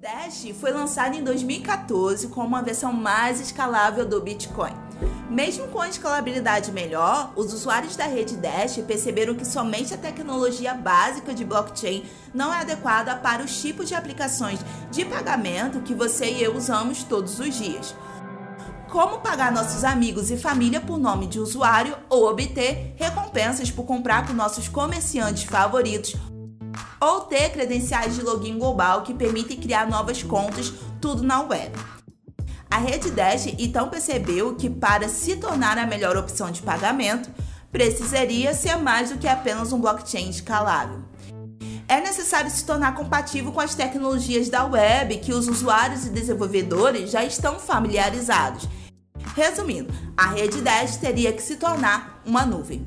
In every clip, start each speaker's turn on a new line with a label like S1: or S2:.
S1: Dash foi lançado em 2014 como uma versão mais escalável do Bitcoin. Mesmo com a escalabilidade melhor, os usuários da rede Dash perceberam que somente a tecnologia básica de blockchain não é adequada para os tipos de aplicações de pagamento que você e eu usamos todos os dias. Como pagar nossos amigos e família por nome de usuário ou obter recompensas por comprar com nossos comerciantes favoritos ou ter credenciais de login global que permitem criar novas contas, tudo na web. A rede Dash então percebeu que para se tornar a melhor opção de pagamento, precisaria ser mais do que apenas um blockchain escalável. É necessário se tornar compatível com as tecnologias da web que os usuários e desenvolvedores já estão familiarizados. Resumindo, a rede Dash teria que se tornar uma nuvem.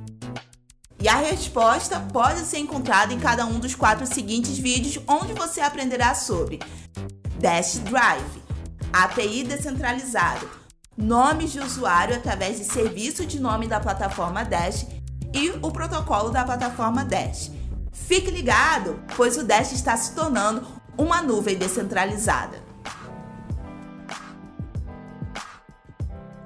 S1: E a resposta pode ser encontrada em cada um dos quatro seguintes vídeos, onde você aprenderá sobre Dash Drive, API descentralizado, nomes de usuário através de serviço de nome da plataforma Dash e o protocolo da plataforma Dash. Fique ligado, pois o Dash está se tornando uma nuvem descentralizada.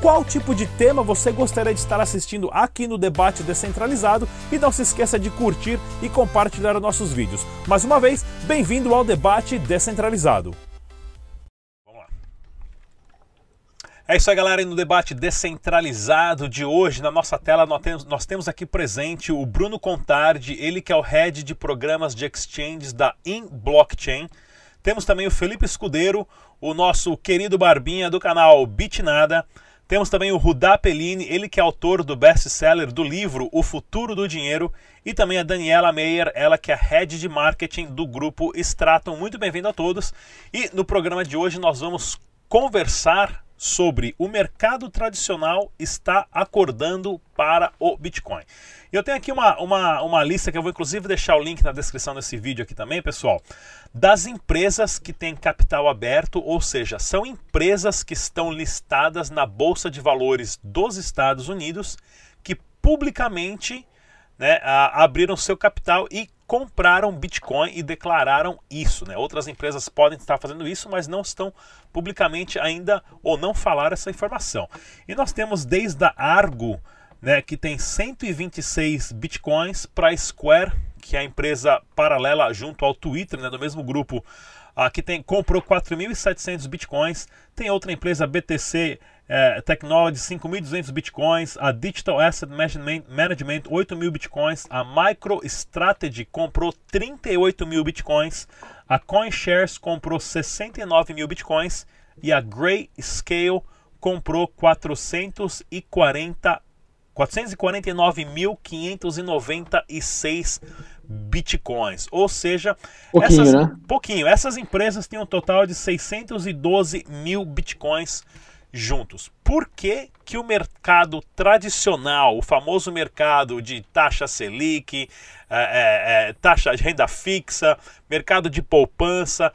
S2: qual tipo de tema você gostaria de estar assistindo aqui no Debate Descentralizado e não se esqueça de curtir e compartilhar os nossos vídeos. Mais uma vez, bem-vindo ao Debate Descentralizado. É isso aí, galera. E no debate descentralizado de hoje, na nossa tela, nós temos, nós temos aqui presente o Bruno Contardi, ele que é o head de programas de exchanges da InBlockchain. Temos também o Felipe Escudeiro, o nosso querido Barbinha do canal Bitnada. Temos também o Rudá Pellini, ele que é autor do best-seller do livro O Futuro do Dinheiro, e também a Daniela Meyer, ela que é head de marketing do grupo Stratum. Muito bem-vindo a todos. E no programa de hoje nós vamos conversar sobre o mercado tradicional está acordando para o Bitcoin. Eu tenho aqui uma, uma, uma lista que eu vou inclusive deixar o link na descrição desse vídeo aqui também, pessoal, das empresas que têm capital aberto, ou seja, são empresas que estão listadas na Bolsa de Valores dos Estados Unidos que publicamente né, abriram seu capital e compraram Bitcoin e declararam isso. Né? Outras empresas podem estar fazendo isso, mas não estão publicamente ainda ou não falaram essa informação. E nós temos desde a Argo né, que tem 126 bitcoins para Square, que é a empresa paralela junto ao Twitter, né, do mesmo grupo, uh, que tem, comprou 4.700 bitcoins. Tem outra empresa, BTC é, Technology, 5.200 bitcoins. A Digital Asset Management, Management 8.000 bitcoins. A MicroStrategy comprou 38 mil bitcoins. A CoinShares comprou 69 mil bitcoins. E a Grayscale comprou 440 449.596 bitcoins. Ou seja,
S3: pouquinho,
S2: essas,
S3: né?
S2: pouquinho. Essas empresas têm um total de 612 mil bitcoins juntos. Por que, que o mercado tradicional, o famoso mercado de taxa Selic, é, é, taxa de renda fixa, mercado de poupança,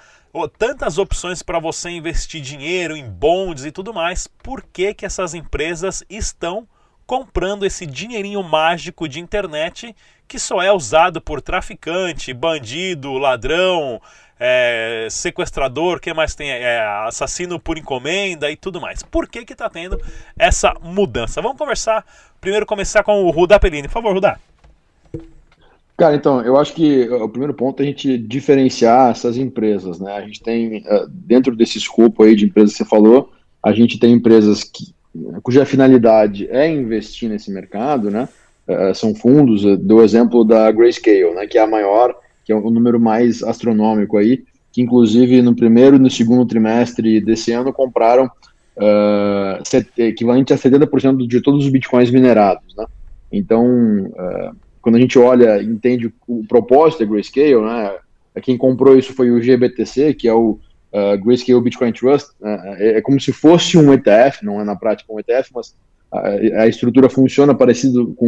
S2: tantas opções para você investir dinheiro em bonds e tudo mais, por que, que essas empresas estão comprando esse dinheirinho mágico de internet que só é usado por traficante, bandido, ladrão, é, sequestrador, que mais tem? É, assassino por encomenda e tudo mais. Por que que está tendo essa mudança? Vamos conversar. Primeiro começar com o Rudá Pellini. Por favor, Rudá.
S3: Cara, então, eu acho que o primeiro ponto é a gente diferenciar essas empresas, né? A gente tem, eh, dentro desse escopo aí de empresas que você falou, a gente tem empresas que, cuja finalidade é investir nesse mercado, né? Uh, são fundos, do exemplo da Grayscale, né? Que é a maior, que é o número mais astronômico aí, que inclusive no primeiro e no segundo trimestre desse ano compraram uh, equivalente a 70% de todos os bitcoins minerados, né? Então, uh, quando a gente olha entende o propósito da Grayscale, né, quem comprou isso foi o GBTC, que é o uh, Grayscale Bitcoin Trust, né, é, é, como se fosse um ETF, não é na prática um ETF, mas a, a estrutura funciona parecido com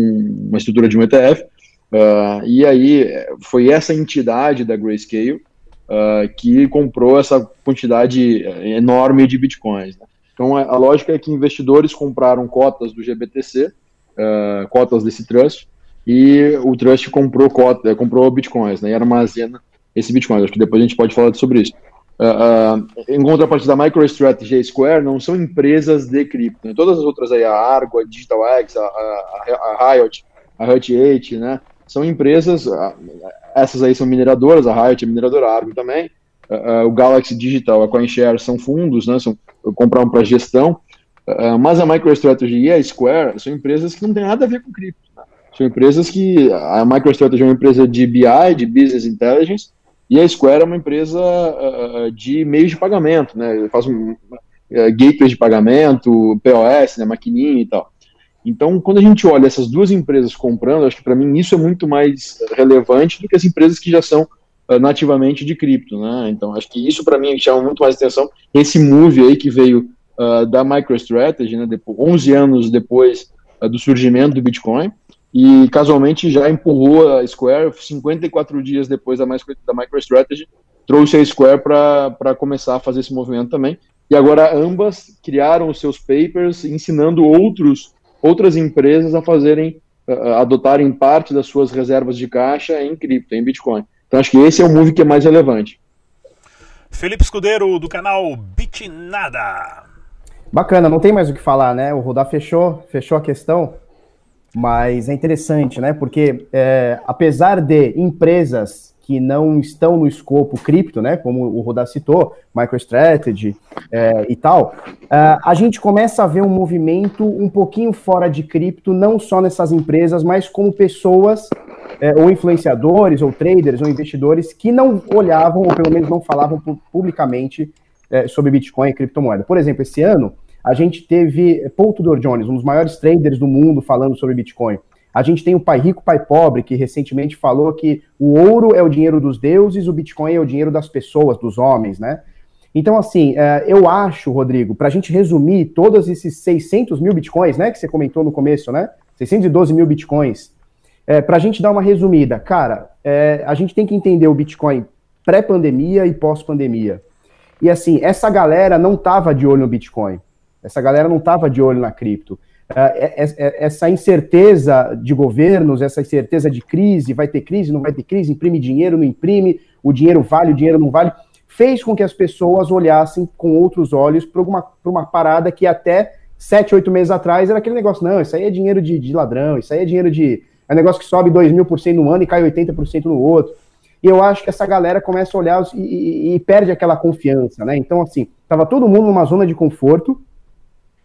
S3: uma estrutura de um ETF, uh, e aí foi essa entidade da Grayscale uh, que comprou essa quantidade enorme de Bitcoins. Né. Então a lógica é que investidores compraram cotas do GBTC, uh, cotas desse trust, e o Trust comprou cota, comprou bitcoins, né, e armazena esse bitcoin. Acho que depois a gente pode falar sobre isso. Uh, em contrapartida, da MicroStrategy e a Square não são empresas de cripto. Né? Todas as outras aí, a Argo, a DigitalX, a, a, a Riot, a Hut 8, né? São empresas, uh, essas aí são mineradoras, a Riot é mineradora, a Argo também, o Galaxy Digital, a CoinShare são fundos, né? São, compraram para gestão, mas a MicroStrategy e a Square são empresas que não têm nada a ver com cripto. São empresas que a MicroStrategy é uma empresa de BI, de Business Intelligence, e a Square é uma empresa uh, de meios de pagamento, né? Faz um, uh, gateways de pagamento, POS, né, maquininha e tal. Então, quando a gente olha essas duas empresas comprando, acho que para mim isso é muito mais relevante do que as empresas que já são uh, nativamente de cripto, né? Então, acho que isso para mim chama muito mais atenção. Esse move aí que veio uh, da MicroStrategy, né, depois, 11 anos depois do surgimento do Bitcoin, e casualmente já empurrou a Square 54 dias depois da, da MicroStrategy, trouxe a Square para começar a fazer esse movimento também. E agora ambas criaram os seus papers ensinando outros, outras empresas a fazerem, uh, adotarem parte das suas reservas de caixa em cripto, em Bitcoin. Então acho que esse é o move que é mais relevante.
S2: Felipe Escudeiro, do canal Bitnada.
S4: Bacana, não tem mais o que falar, né? O Rodar fechou, fechou a questão. Mas é interessante, né? Porque é, apesar de empresas que não estão no escopo cripto, né? Como o Rodar citou, MicroStrategy é, e tal, é, a gente começa a ver um movimento um pouquinho fora de cripto, não só nessas empresas, mas como pessoas é, ou influenciadores, ou traders, ou investidores que não olhavam, ou pelo menos não falavam publicamente é, sobre Bitcoin e criptomoeda. Por exemplo, esse ano a gente teve Paul Tudor Jones, um dos maiores traders do mundo, falando sobre Bitcoin. A gente tem o Pai Rico, Pai Pobre, que recentemente falou que o ouro é o dinheiro dos deuses, o Bitcoin é o dinheiro das pessoas, dos homens, né? Então, assim, é, eu acho, Rodrigo, para a gente resumir todos esses 600 mil bitcoins, né, que você comentou no começo, né? 612 mil bitcoins. É, para a gente dar uma resumida, cara, é, a gente tem que entender o Bitcoin pré-pandemia e pós-pandemia. E assim, essa galera não tava de olho no Bitcoin. Essa galera não estava de olho na cripto. É, é, é, essa incerteza de governos, essa incerteza de crise, vai ter crise, não vai ter crise, imprime dinheiro, não imprime, o dinheiro vale, o dinheiro não vale, fez com que as pessoas olhassem com outros olhos para uma, uma parada que até sete, oito meses atrás era aquele negócio, não, isso aí é dinheiro de, de ladrão, isso aí é dinheiro de. É negócio que sobe 2 mil por cento no ano e cai 80% no outro. E eu acho que essa galera começa a olhar e, e, e perde aquela confiança, né? Então, assim, tava todo mundo numa zona de conforto,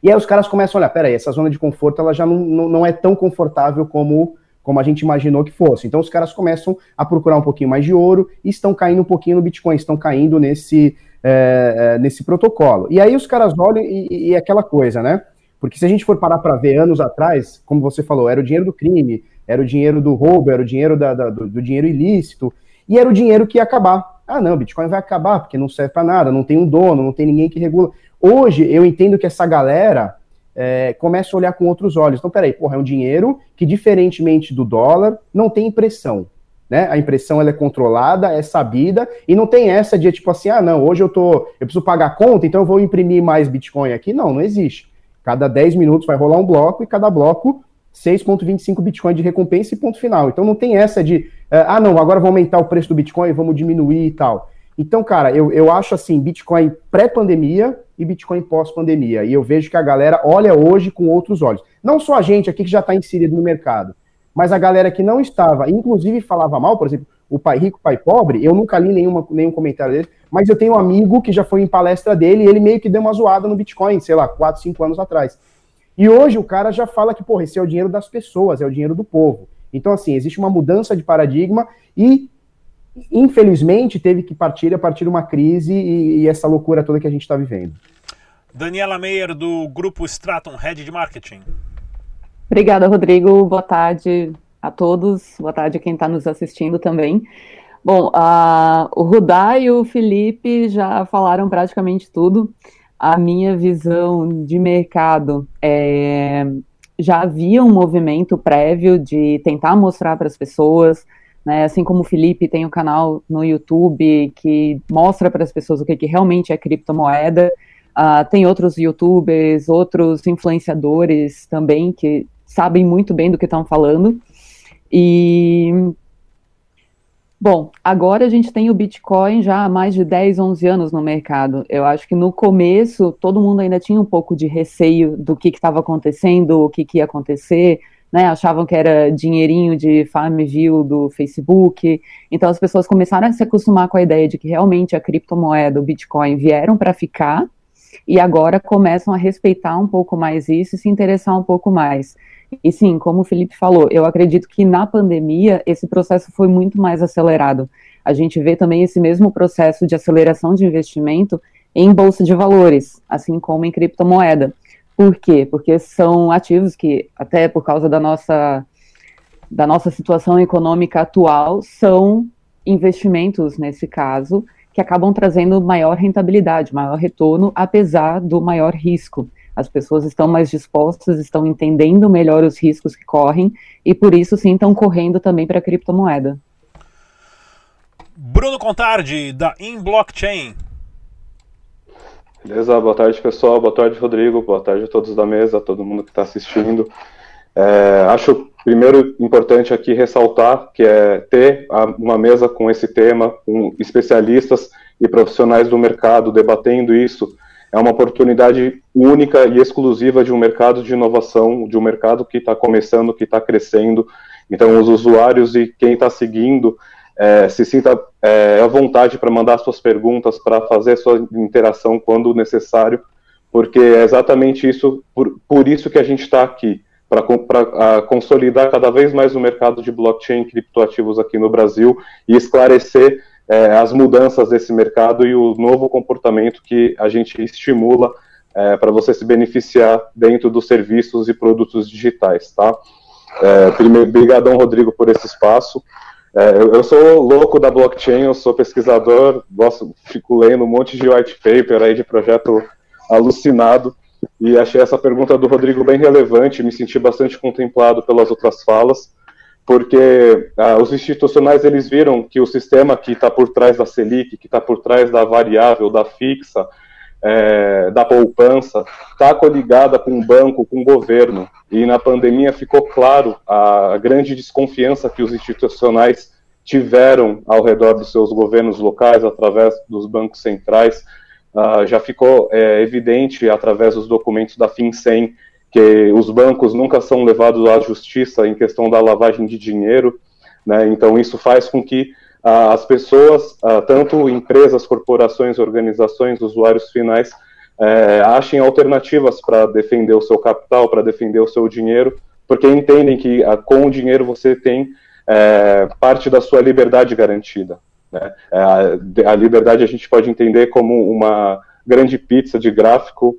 S4: e aí os caras começam a olhar, peraí, essa zona de conforto ela já não, não, é tão confortável como, como a gente imaginou que fosse. Então os caras começam a procurar um pouquinho mais de ouro e estão caindo um pouquinho no Bitcoin, estão caindo nesse, é, nesse protocolo. E aí os caras olham e, e aquela coisa, né? Porque se a gente for parar para ver anos atrás, como você falou, era o dinheiro do crime, era o dinheiro do roubo, era o dinheiro da, da, do, do dinheiro ilícito, e era o dinheiro que ia acabar. Ah, não, Bitcoin vai acabar porque não serve para nada, não tem um dono, não tem ninguém que regula. Hoje, eu entendo que essa galera é, começa a olhar com outros olhos. Então, peraí, porra, é um dinheiro que, diferentemente do dólar, não tem impressão. Né? A impressão ela é controlada, é sabida, e não tem essa de tipo assim, ah, não, hoje eu tô. Eu preciso pagar a conta, então eu vou imprimir mais Bitcoin aqui. Não, não existe. Cada 10 minutos vai rolar um bloco e cada bloco 6,25 Bitcoin de recompensa e ponto final. Então não tem essa de, uh, ah, não, agora vamos aumentar o preço do Bitcoin vamos diminuir e tal. Então, cara, eu, eu acho assim, Bitcoin pré-pandemia e Bitcoin pós-pandemia. E eu vejo que a galera olha hoje com outros olhos. Não só a gente aqui que já está inserido no mercado, mas a galera que não estava, inclusive falava mal, por exemplo, o pai rico, pai pobre, eu nunca li nenhuma, nenhum comentário dele, mas eu tenho um amigo que já foi em palestra dele e ele meio que deu uma zoada no Bitcoin, sei lá, 4, 5 anos atrás. E hoje o cara já fala que, porra, esse é o dinheiro das pessoas, é o dinheiro do povo. Então, assim, existe uma mudança de paradigma e, infelizmente, teve que partir a partir de uma crise e, e essa loucura toda que a gente está vivendo.
S2: Daniela Meyer, do Grupo Stratum, Head de Marketing.
S5: Obrigada, Rodrigo. Boa tarde a todos. Boa tarde a quem está nos assistindo também. Bom, uh, o Rudá e o Felipe já falaram praticamente tudo a minha visão de mercado é, já havia um movimento prévio de tentar mostrar para as pessoas, né, assim como o Felipe tem um canal no YouTube que mostra para as pessoas o que, que realmente é criptomoeda, uh, tem outros YouTubers, outros influenciadores também que sabem muito bem do que estão falando. E Bom, agora a gente tem o Bitcoin já há mais de 10, 11 anos no mercado. Eu acho que no começo todo mundo ainda tinha um pouco de receio do que estava acontecendo, o que, que, ia acontecer, né? Achavam que era dinheirinho de Farmville do Facebook. Então as pessoas começaram a se acostumar com a ideia de que realmente a criptomoeda, o Bitcoin, vieram para ficar e agora começam a respeitar um pouco mais isso e se interessar um pouco mais. E sim, como o Felipe falou, eu acredito que na pandemia esse processo foi muito mais acelerado. A gente vê também esse mesmo processo de aceleração de investimento em bolsa de valores, assim como em criptomoeda. Por quê? Porque são ativos que, até por causa da nossa, da nossa situação econômica atual, são investimentos, nesse caso, que acabam trazendo maior rentabilidade, maior retorno, apesar do maior risco. As pessoas estão mais dispostas, estão entendendo melhor os riscos que correm e por isso sim estão correndo também para a criptomoeda.
S2: Bruno Contardi, da InBlockchain.
S6: Beleza, boa tarde pessoal, boa tarde Rodrigo, boa tarde a todos da mesa, a todo mundo que está assistindo. É, acho primeiro importante aqui ressaltar que é ter uma mesa com esse tema, com especialistas e profissionais do mercado debatendo isso, é uma oportunidade única e exclusiva de um mercado de inovação, de um mercado que está começando, que está crescendo. Então, os usuários e quem está seguindo é, se sinta é, à vontade para mandar suas perguntas, para fazer sua interação quando necessário, porque é exatamente isso, por, por isso que a gente está aqui, para consolidar cada vez mais o mercado de blockchain e criptoativos aqui no Brasil e esclarecer é, as mudanças desse mercado e o novo comportamento que a gente estimula é, para você se beneficiar dentro dos serviços e produtos digitais, tá? É, primeiro, Rodrigo, por esse espaço. É, eu, eu, sou louco da blockchain, eu sou pesquisador, gosto, fico lendo um monte de white paper aí de projeto alucinado, e achei essa pergunta do Rodrigo bem relevante, me senti bastante contemplado pelas outras falas porque ah, os institucionais eles viram que o sistema que está por trás da Selic, que está por trás da variável, da fixa, é, da poupança, está coligada com o banco, com o governo. E na pandemia ficou claro a grande desconfiança que os institucionais tiveram ao redor dos seus governos locais, através dos bancos centrais. Ah, já ficou é, evidente através dos documentos da FinCEN que os bancos nunca são levados à justiça em questão da lavagem de dinheiro, né? Então isso faz com que ah, as pessoas, ah, tanto empresas, corporações, organizações, usuários finais, eh, achem alternativas para defender o seu capital, para defender o seu dinheiro, porque entendem que com o dinheiro você tem eh, parte da sua liberdade garantida. Né? A, a liberdade a gente pode entender como uma grande pizza de gráfico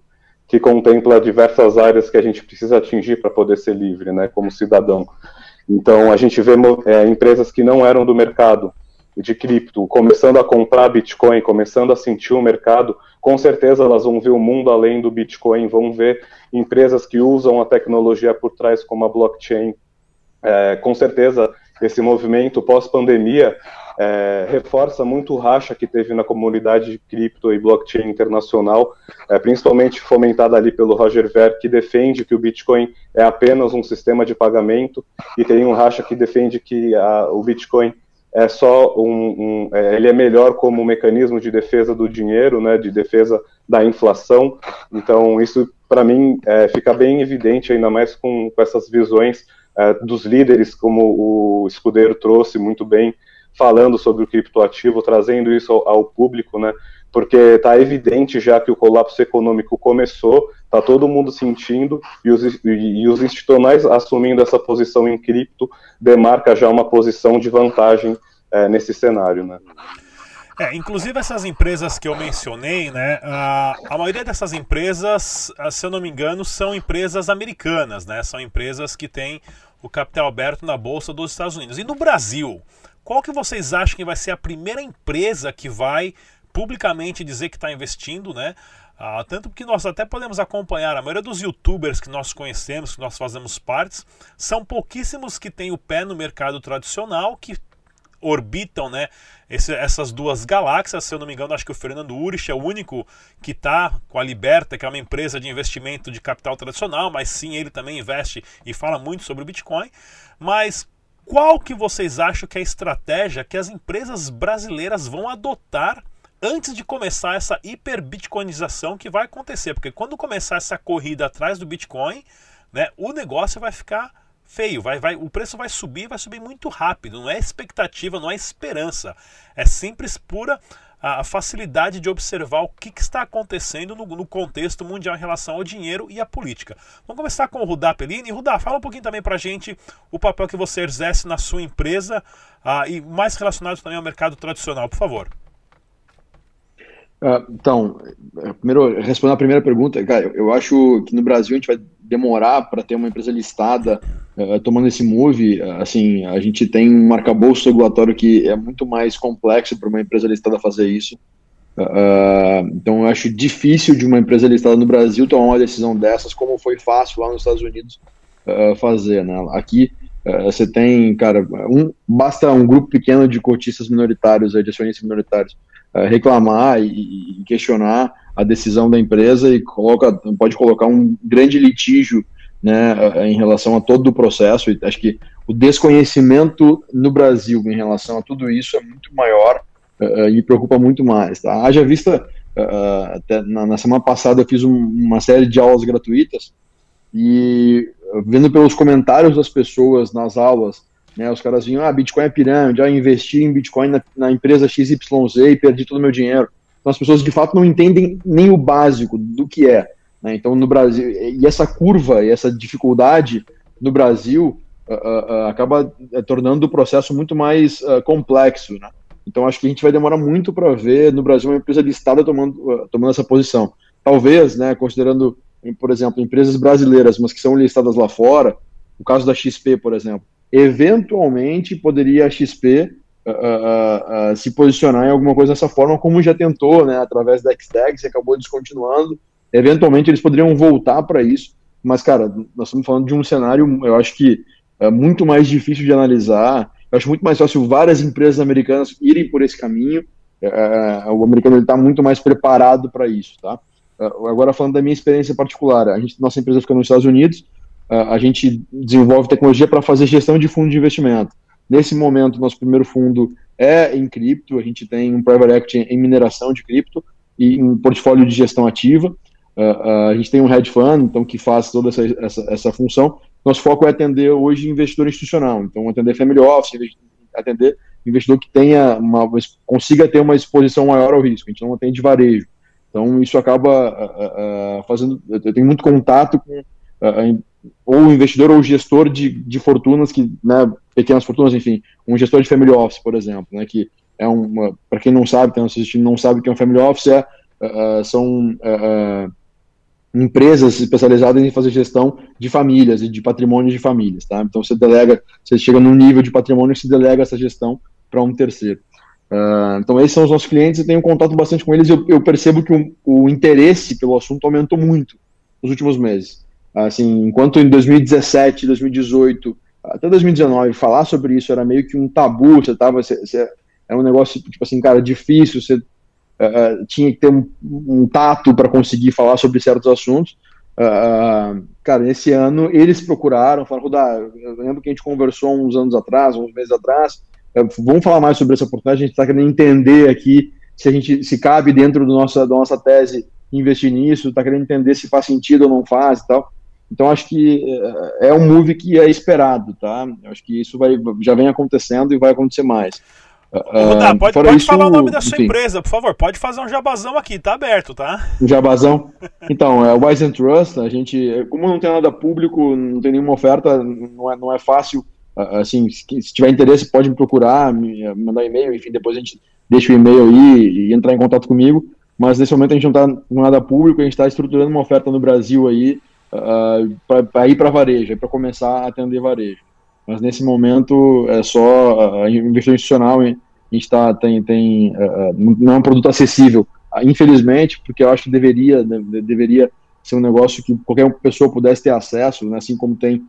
S6: que contempla diversas áreas que a gente precisa atingir para poder ser livre, né, como cidadão. Então, a gente vê é, empresas que não eram do mercado de cripto começando a comprar Bitcoin, começando a sentir o mercado, com certeza elas vão ver o mundo além do Bitcoin, vão ver empresas que usam a tecnologia por trás, como a blockchain. É, com certeza, esse movimento pós-pandemia é, reforça muito o racha que teve na comunidade de cripto e blockchain internacional, é, principalmente fomentada ali pelo Roger Ver, que defende que o Bitcoin é apenas um sistema de pagamento, e tem um racha que defende que a, o Bitcoin é só um, um é, ele é melhor como mecanismo de defesa do dinheiro, né, de defesa da inflação. Então isso para mim é, fica bem evidente, ainda mais com, com essas visões é, dos líderes, como o Escudeiro trouxe muito bem, falando sobre o criptoativo, trazendo isso ao, ao público, né? Porque está evidente já que o colapso econômico começou, está todo mundo sentindo e os, e, e os institucionais assumindo essa posição em cripto demarca já uma posição de vantagem é, nesse cenário, né?
S2: É, inclusive essas empresas que eu mencionei, né? A, a maioria dessas empresas, se eu não me engano, são empresas americanas, né? São empresas que têm o capital aberto na bolsa dos Estados Unidos. E no Brasil, qual que vocês acham que vai ser a primeira empresa que vai publicamente dizer que está investindo, né? Ah, tanto que nós até podemos acompanhar a maioria dos youtubers que nós conhecemos, que nós fazemos partes, são pouquíssimos que têm o pé no mercado tradicional, que orbitam né, esse, essas duas galáxias. Se eu não me engano, acho que o Fernando Urich é o único que está com a Liberta, que é uma empresa de investimento de capital tradicional, mas sim, ele também investe e fala muito sobre o Bitcoin. Mas qual que vocês acham que é a estratégia que as empresas brasileiras vão adotar antes de começar essa hiperbitcoinização que vai acontecer? Porque quando começar essa corrida atrás do Bitcoin, né, o negócio vai ficar feio, vai, vai, o preço vai subir, vai subir muito rápido. Não é expectativa, não é esperança. É simples pura a facilidade de observar o que, que está acontecendo no, no, contexto mundial em relação ao dinheiro e à política. Vamos começar com o Rudá Pellini. Rudá, fala um pouquinho também para a gente o papel que você exerce na sua empresa uh, e mais relacionado também ao mercado tradicional, por favor.
S3: Uh, então, é, primeiro, respondendo a primeira pergunta, cara, eu acho que no Brasil a gente vai demorar para ter uma empresa listada uh, tomando esse move, uh, assim, a gente tem um arcabouço regulatório que é muito mais complexo para uma empresa listada fazer isso. Uh, então, eu acho difícil de uma empresa listada no Brasil tomar uma decisão dessas, como foi fácil lá nos Estados Unidos fazer, né? Aqui você tem, cara, um, basta um grupo pequeno de cotistas minoritários, de acionistas minoritários, reclamar e, questionar a decisão da empresa e coloca, pode colocar um grande litígio né, em relação a todo o processo. E acho que o desconhecimento no Brasil em relação a tudo isso é muito maior uh, e preocupa muito mais. Tá? Haja vista, uh, até na, na, semana passada eu fiz um, uma série de aulas gratuitas e vendo pelos comentários das pessoas nas aulas, né, os caras vinham, ah, Bitcoin é pirâmide, ah, investi em Bitcoin na, na empresa XYZ e perdi todo o meu dinheiro. Então as pessoas de fato não entendem nem o básico do que é. Né? Então no Brasil, e essa curva e essa dificuldade no Brasil uh, uh, acaba tornando o processo muito mais complexo. Né? Então acho que a gente vai demorar muito para ver no Brasil uma empresa listada tomando, tomando essa posição. Talvez, né, considerando, por exemplo, empresas brasileiras, mas que são listadas lá fora, o caso da XP, por exemplo, eventualmente poderia a XP uh, uh, se posicionar em alguma coisa dessa forma, como já tentou, né, através da e acabou descontinuando. Eventualmente eles poderiam voltar para isso, mas, cara, nós estamos falando de um cenário, eu acho que é muito mais difícil de analisar. Eu acho muito mais fácil várias empresas americanas irem por esse caminho. É, o americano está muito mais preparado para isso, tá? Agora, falando da minha experiência particular, a gente, nossa empresa fica nos Estados Unidos, a gente desenvolve tecnologia para fazer gestão de fundo de investimento. Nesse momento, nosso primeiro fundo é em cripto, a gente tem um private equity em mineração de cripto e um portfólio de gestão ativa. Uh, uh, a gente tem um hedge fund, então, que faz toda essa, essa, essa, função. Nosso foco é atender hoje investidor institucional, então atender family office, atender investidor que tenha uma, consiga ter uma exposição maior ao risco. A gente não atende varejo. Então, isso acaba uh, fazendo. Eu tenho muito contato com ou investidor ou gestor de, de fortunas que, né, pequenas fortunas, enfim, um gestor de family office, por exemplo, né, que é uma, para quem não sabe, tem assistindo, não sabe o que é um family office, é, uh, são uh, empresas especializadas em fazer gestão de famílias e de patrimônio de famílias, tá? Então você delega, você chega num nível de patrimônio que se delega essa gestão para um terceiro. Uh, então esses são os nossos clientes, eu tenho contato bastante com eles, eu, eu percebo que o, o interesse pelo assunto aumentou muito nos últimos meses. Assim, enquanto em 2017, 2018, até 2019, falar sobre isso era meio que um tabu, você tava, você, você, é um negócio, tipo assim, cara, difícil, você uh, tinha que ter um, um tato para conseguir falar sobre certos assuntos. Uh, cara, esse ano eles procuraram, falaram, Rudá, eu lembro que a gente conversou uns anos atrás, uns meses atrás, uh, vamos falar mais sobre essa oportunidade, a gente está querendo entender aqui se a gente se cabe dentro do nossa, da nossa tese investir nisso, está querendo entender se faz sentido ou não faz e tal. Então acho que é, é um move que é esperado, tá? Acho que isso vai, já vem acontecendo e vai acontecer mais.
S2: Uh, pode, pode isso, falar o nome da sua enfim. empresa, por favor. Pode fazer um jabazão aqui, tá aberto, tá?
S3: Um jabazão? Então, é o Wise and Trust. A gente, como não tem nada público, não tem nenhuma oferta, não é, não é fácil. Assim, se, tiver interesse, pode me procurar, me mandar e-mail, enfim, depois a gente deixa o e-mail aí e entrar em contato comigo. Mas nesse momento a gente não está com nada público, a gente está estruturando uma oferta no Brasil aí uh, para ir para varejo, para começar a atender varejo. Mas nesse momento é só uh, investidor institucional, hein? a gente tá, tem, tem uh, não é um produto acessível, infelizmente, porque eu acho que deveria, deveria ser um negócio que qualquer pessoa pudesse ter acesso, né, assim como tem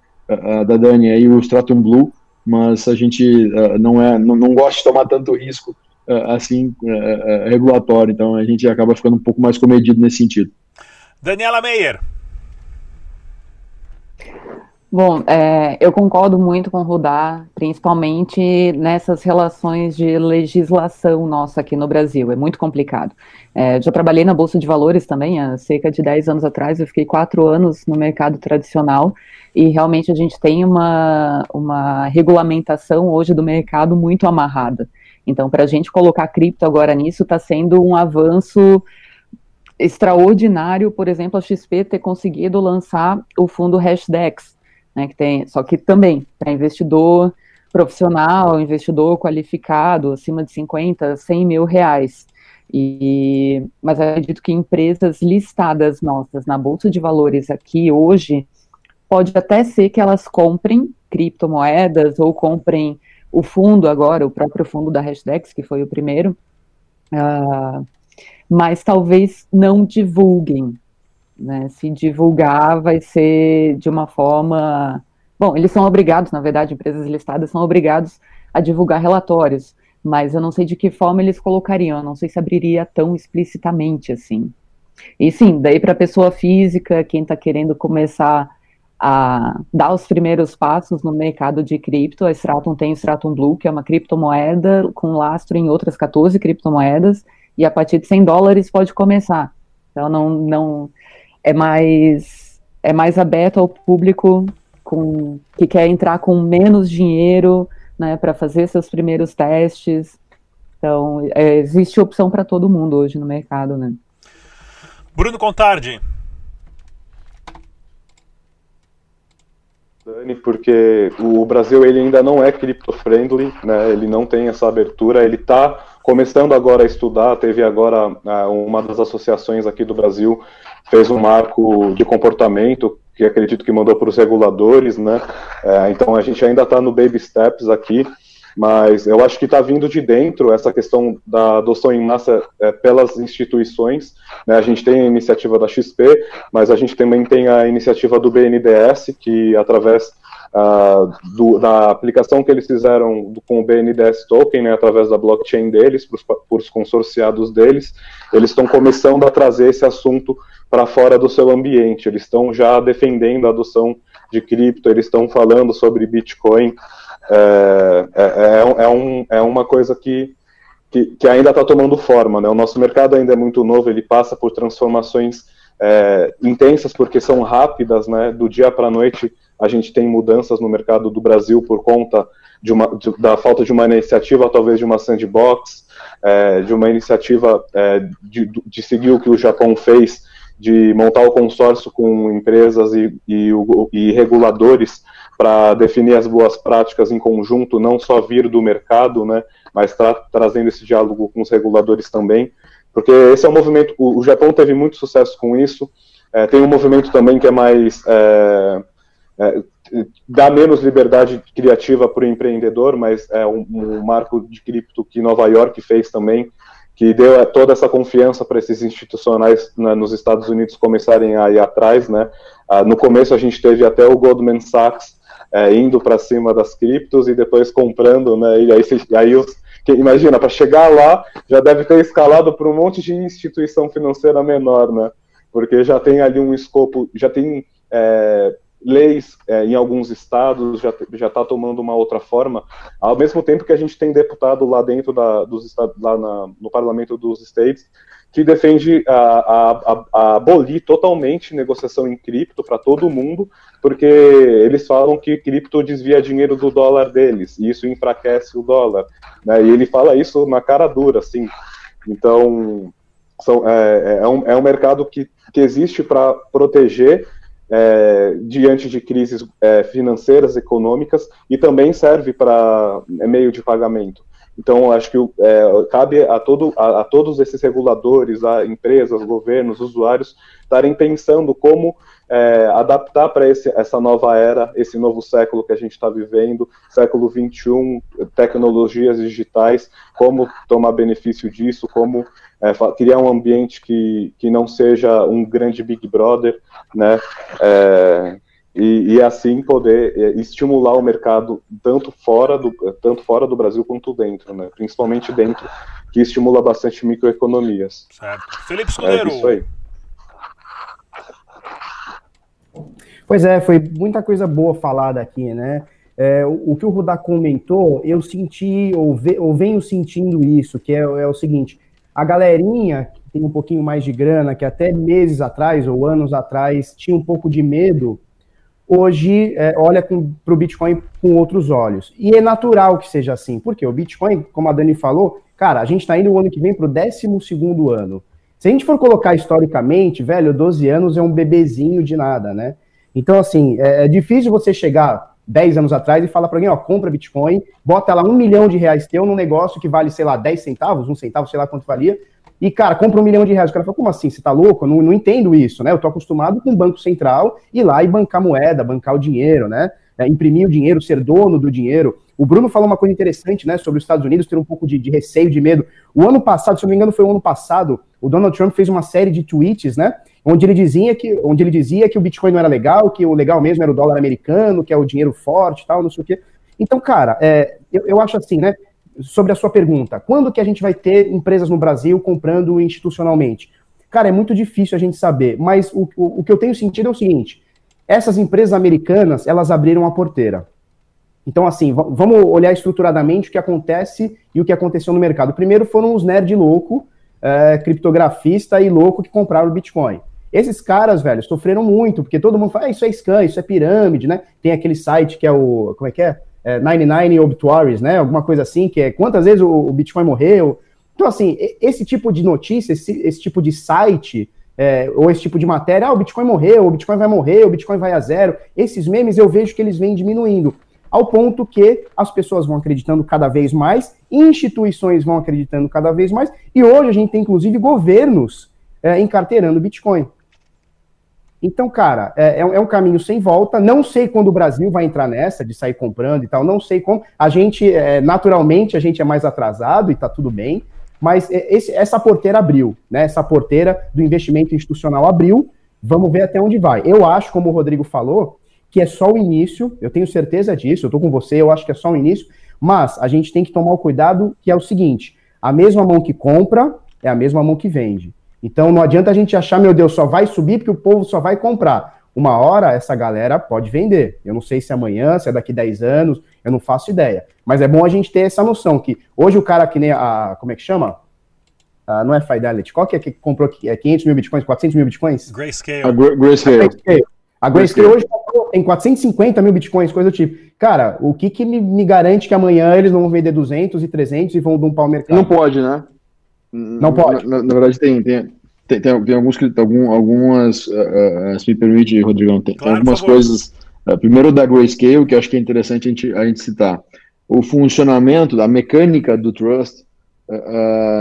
S3: da Dani aí o Stratum Blue, mas a gente não é, não, não gosta de tomar tanto risco assim regulatório, então a gente acaba ficando um pouco mais comedido nesse sentido.
S2: Daniela Meyer.
S5: Bom, é, eu concordo muito com o Rudá, principalmente nessas relações de legislação nossa aqui no Brasil. É muito complicado. É, já trabalhei na Bolsa de Valores também, há cerca de 10 anos atrás. Eu fiquei quatro anos no mercado tradicional e realmente a gente tem uma, uma regulamentação hoje do mercado muito amarrada. Então, para a gente colocar cripto agora nisso, está sendo um avanço extraordinário, por exemplo, a XP ter conseguido lançar o fundo Hashdex, né, que tem, só que também para investidor profissional, investidor qualificado, acima de 50, 100 mil reais. E, mas acredito que empresas listadas nossas na Bolsa de Valores aqui hoje, pode até ser que elas comprem criptomoedas ou comprem o fundo agora, o próprio fundo da Hashdex, que foi o primeiro, uh, mas talvez não divulguem, né? Se divulgar, vai ser de uma forma. Bom, eles são obrigados, na verdade, empresas listadas são obrigados a divulgar relatórios, mas eu não sei de que forma eles colocariam, eu não sei se abriria tão explicitamente assim. E sim, daí para a pessoa física, quem está querendo começar a dar os primeiros passos no mercado de cripto, a Stratum tem o Stratum Blue, que é uma criptomoeda com lastro em outras 14 criptomoedas, e a partir de 100 dólares pode começar. Então não, não é mais é mais aberto ao público com que quer entrar com menos dinheiro, né, para fazer seus primeiros testes. Então, é, existe opção para todo mundo hoje no mercado, né?
S2: Bruno Contardi.
S6: Dani, porque o Brasil ele ainda não é cripto-friendly, né? Ele não tem essa abertura, ele está começando agora a estudar, teve agora ah, uma das associações aqui do Brasil fez um marco de comportamento que acredito que mandou para os reguladores, né? É, então a gente ainda está no baby steps aqui, mas eu acho que está vindo de dentro essa questão da adoção em massa é, pelas instituições. Né? A gente tem a iniciativa da XP, mas a gente também tem a iniciativa do BNDES, que através uh, do, da aplicação que eles fizeram com o BNDES Token, né, através da blockchain deles, para os consorciados deles, eles estão começando a trazer esse assunto para fora do seu ambiente. Eles estão já defendendo a adoção de cripto, eles estão falando sobre Bitcoin. É, é, é, é, um, é uma coisa que, que, que ainda está tomando forma. Né? O nosso mercado ainda é muito novo, ele passa por transformações é, intensas porque são rápidas, né? Do dia para a noite a gente tem mudanças no mercado do Brasil por conta de uma, de, da falta de uma iniciativa, talvez de uma sandbox, é, de uma iniciativa é, de, de, seguir o que o Japão fez, de montar o consórcio com empresas e, e, e reguladores para definir as boas práticas em conjunto, não só vir do mercado, né, mas tra trazendo esse diálogo com os reguladores também, porque esse é um movimento, o, o Japão teve muito sucesso com isso, é, tem um movimento também que é mais é, é, dá menos liberdade criativa para o empreendedor, mas é um, um, marco de cripto que Nova York fez também, que deu toda essa confiança para esses institucionais né, nos Estados Unidos começarem a ir atrás, né? Ah, no começo a gente teve até o Goldman Sachs é, indo para cima das criptos e depois comprando, né? E aí, aí os imagina, para chegar lá, já deve ter escalado para um monte de instituição financeira menor, né? Porque já tem ali um escopo, já tem é, leis é, em alguns estados já já está tomando uma outra forma, ao mesmo tempo que a gente tem deputado lá dentro da, dos estados, lá na, no parlamento dos states que defende a, a, a, abolir totalmente negociação em cripto para todo mundo, porque eles falam que cripto desvia dinheiro do dólar deles e isso enfraquece o dólar, né? E ele fala isso na cara dura, assim. Então são, é, é, um, é um mercado que, que existe para proteger é, diante de crises é, financeiras, econômicas, e também serve para é, meio de pagamento. Então, acho que é, cabe a, todo, a, a, todos esses reguladores, a empresas, governos, usuários, estarem pensando como é, adaptar para essa nova era, esse novo século que a gente está vivendo, século 21, tecnologias digitais, como tomar benefício disso, como é, criar um ambiente que, que não seja um grande Big Brother, né? E, e, assim poder é, estimular o mercado tanto fora do tanto fora do Brasil quanto dentro, né? Principalmente dentro, que estimula bastante microeconomias.
S2: Certo. Felipe Escudeiro.
S6: É isso aí.
S4: Pois é, foi muita coisa boa falada aqui, né? É, o, o, que o Rudá comentou, eu senti, ou, ve, ou venho sentindo isso, que é, é, o seguinte, a galerinha que tem um pouquinho mais de grana, que até meses atrás ou anos atrás tinha um pouco de medo, hoje é, olha para o Bitcoin com outros olhos. E é natural que seja assim, porque o Bitcoin, como a Dani falou, cara, a gente está indo o ano que vem para o 12 ano. Se a gente for colocar historicamente, velho, 12 anos é um bebezinho de nada, né? Então, assim, é, é difícil você chegar 10 anos atrás e falar para alguém, ó, compra Bitcoin, bota lá um milhão de reais teu num negócio que vale, sei lá, 10 centavos, um centavo, sei lá quanto valia, e, cara, compra um milhão de reais. O cara fala, como assim? Você tá louco? Eu não, não entendo isso, né? Eu tô acostumado com o Banco Central ir lá e bancar moeda, bancar o dinheiro, né? É, imprimir o dinheiro, ser dono do dinheiro. O Bruno falou uma coisa interessante, né, sobre os Estados Unidos ter um pouco de, de receio, de medo. O ano passado, se eu não me engano, foi o ano passado, o Donald Trump fez uma série de tweets, né, onde ele dizia que, onde ele dizia que o Bitcoin não era legal, que o legal mesmo era o dólar americano, que é o dinheiro forte, tal, não sei o quê. Então, cara, é, eu, eu acho assim, né, sobre a sua pergunta, quando que a gente vai ter empresas no Brasil comprando institucionalmente? Cara, é muito difícil a gente saber, mas o, o, o que eu tenho sentido é o seguinte: essas empresas americanas, elas abriram a porteira. Então, assim, vamos olhar estruturadamente o que acontece e o que aconteceu no mercado. Primeiro foram os nerd louco, é, criptografista e louco que compraram o Bitcoin. Esses caras, velho, sofreram muito, porque todo mundo fala, ah, isso é scam, isso é pirâmide, né? Tem aquele site que é o, como é que é? É 99 Obituaries, né? Alguma coisa assim, que é quantas vezes o, o Bitcoin morreu. Então, assim, esse tipo de notícia, esse, esse tipo de site, é, ou esse tipo de matéria, ah, o Bitcoin morreu, o Bitcoin vai morrer, o Bitcoin vai a zero. Esses memes eu vejo que eles vêm diminuindo, ao ponto que as pessoas vão acreditando cada vez mais, instituições vão acreditando cada vez mais, e hoje a gente tem inclusive governos é, encarteirando Bitcoin. Então, cara, é, é, é, um caminho sem volta. Não sei quando o Brasil vai entrar nessa de sair comprando e tal. Não sei como. A gente, é, naturalmente, a gente é mais atrasado e tá tudo bem. Mas é, esse, essa porteira abriu, né? Essa porteira do investimento institucional abriu. Vamos ver até onde vai. Eu acho, como o Rodrigo falou, que é só o início. Eu tenho certeza disso. Eu tô com você. Eu acho que é só o início. Mas a gente tem que tomar o cuidado que é o seguinte: a mesma mão que compra é a mesma mão que vende. Então não adianta a gente achar, meu Deus, só vai subir porque o povo só vai comprar. Uma hora essa galera pode vender. Eu não sei se é amanhã, se é daqui 10 anos, eu não faço ideia. Mas é bom a gente ter essa noção que hoje o cara que nem a. Como é que chama? Ah, não é Fidelity. Qual que é que comprou é 500 mil bitcoins, 400 mil bitcoins?
S2: Grayscale.
S3: A Grayscale.
S4: A Grayscale hoje tem 450 mil bitcoins, coisa do tipo. Cara, o que, que me, me, garante que amanhã eles não vão vender 200 e 300 e vão dar um pau mercado?
S3: Não pode, né?
S4: Não pode.
S3: Na, na verdade, tem, tem, tem, tem, tem alguns, algum, algumas, uh, uh, se me permite, Rodrigão, tem, claro, tem algumas coisas. Uh, primeiro da Grayscale, que eu acho que é interessante a gente, a gente citar. O funcionamento, da mecânica do trust,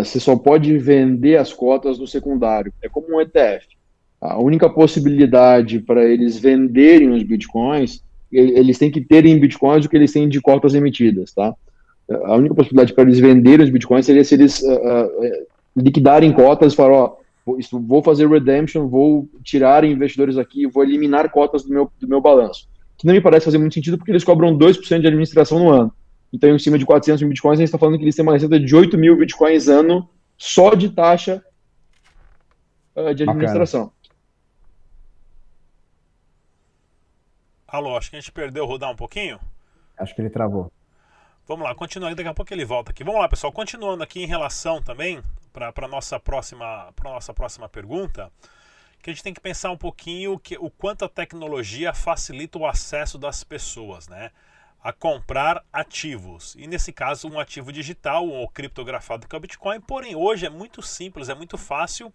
S3: você só pode vender as cotas no secundário. É como um ETF. A única possibilidade para eles venderem os bitcoins, eles têm que ter em bitcoins o que eles têm de cotas emitidas, tá? A única possibilidade para eles venderem os bitcoins seria se eles uh, liquidarem cotas e falar, ó, vou fazer redemption, vou tirar investidores aqui, vou eliminar cotas do meu, do meu balanço. Que não me parece fazer muito sentido porque eles cobram 2% de administração no ano. Então, em cima de 400 mil bitcoins, a gente está falando que eles têm uma receita de 8 mil bitcoins ano só de taxa uh, de administração. Bacana.
S2: Alô, acho que a gente perdeu o Rodar um pouquinho.
S4: Acho que ele travou.
S2: Vamos lá, continuando, daqui a pouco ele volta aqui. Vamos lá, pessoal, continuando aqui em relação também para a nossa próxima nossa próxima pergunta, que a gente tem que pensar um pouquinho que, o quanto a tecnologia facilita o acesso das pessoas, né? a comprar ativos. E nesse caso, um ativo digital ou criptografado que é o Bitcoin. Porém, hoje é muito simples, é muito fácil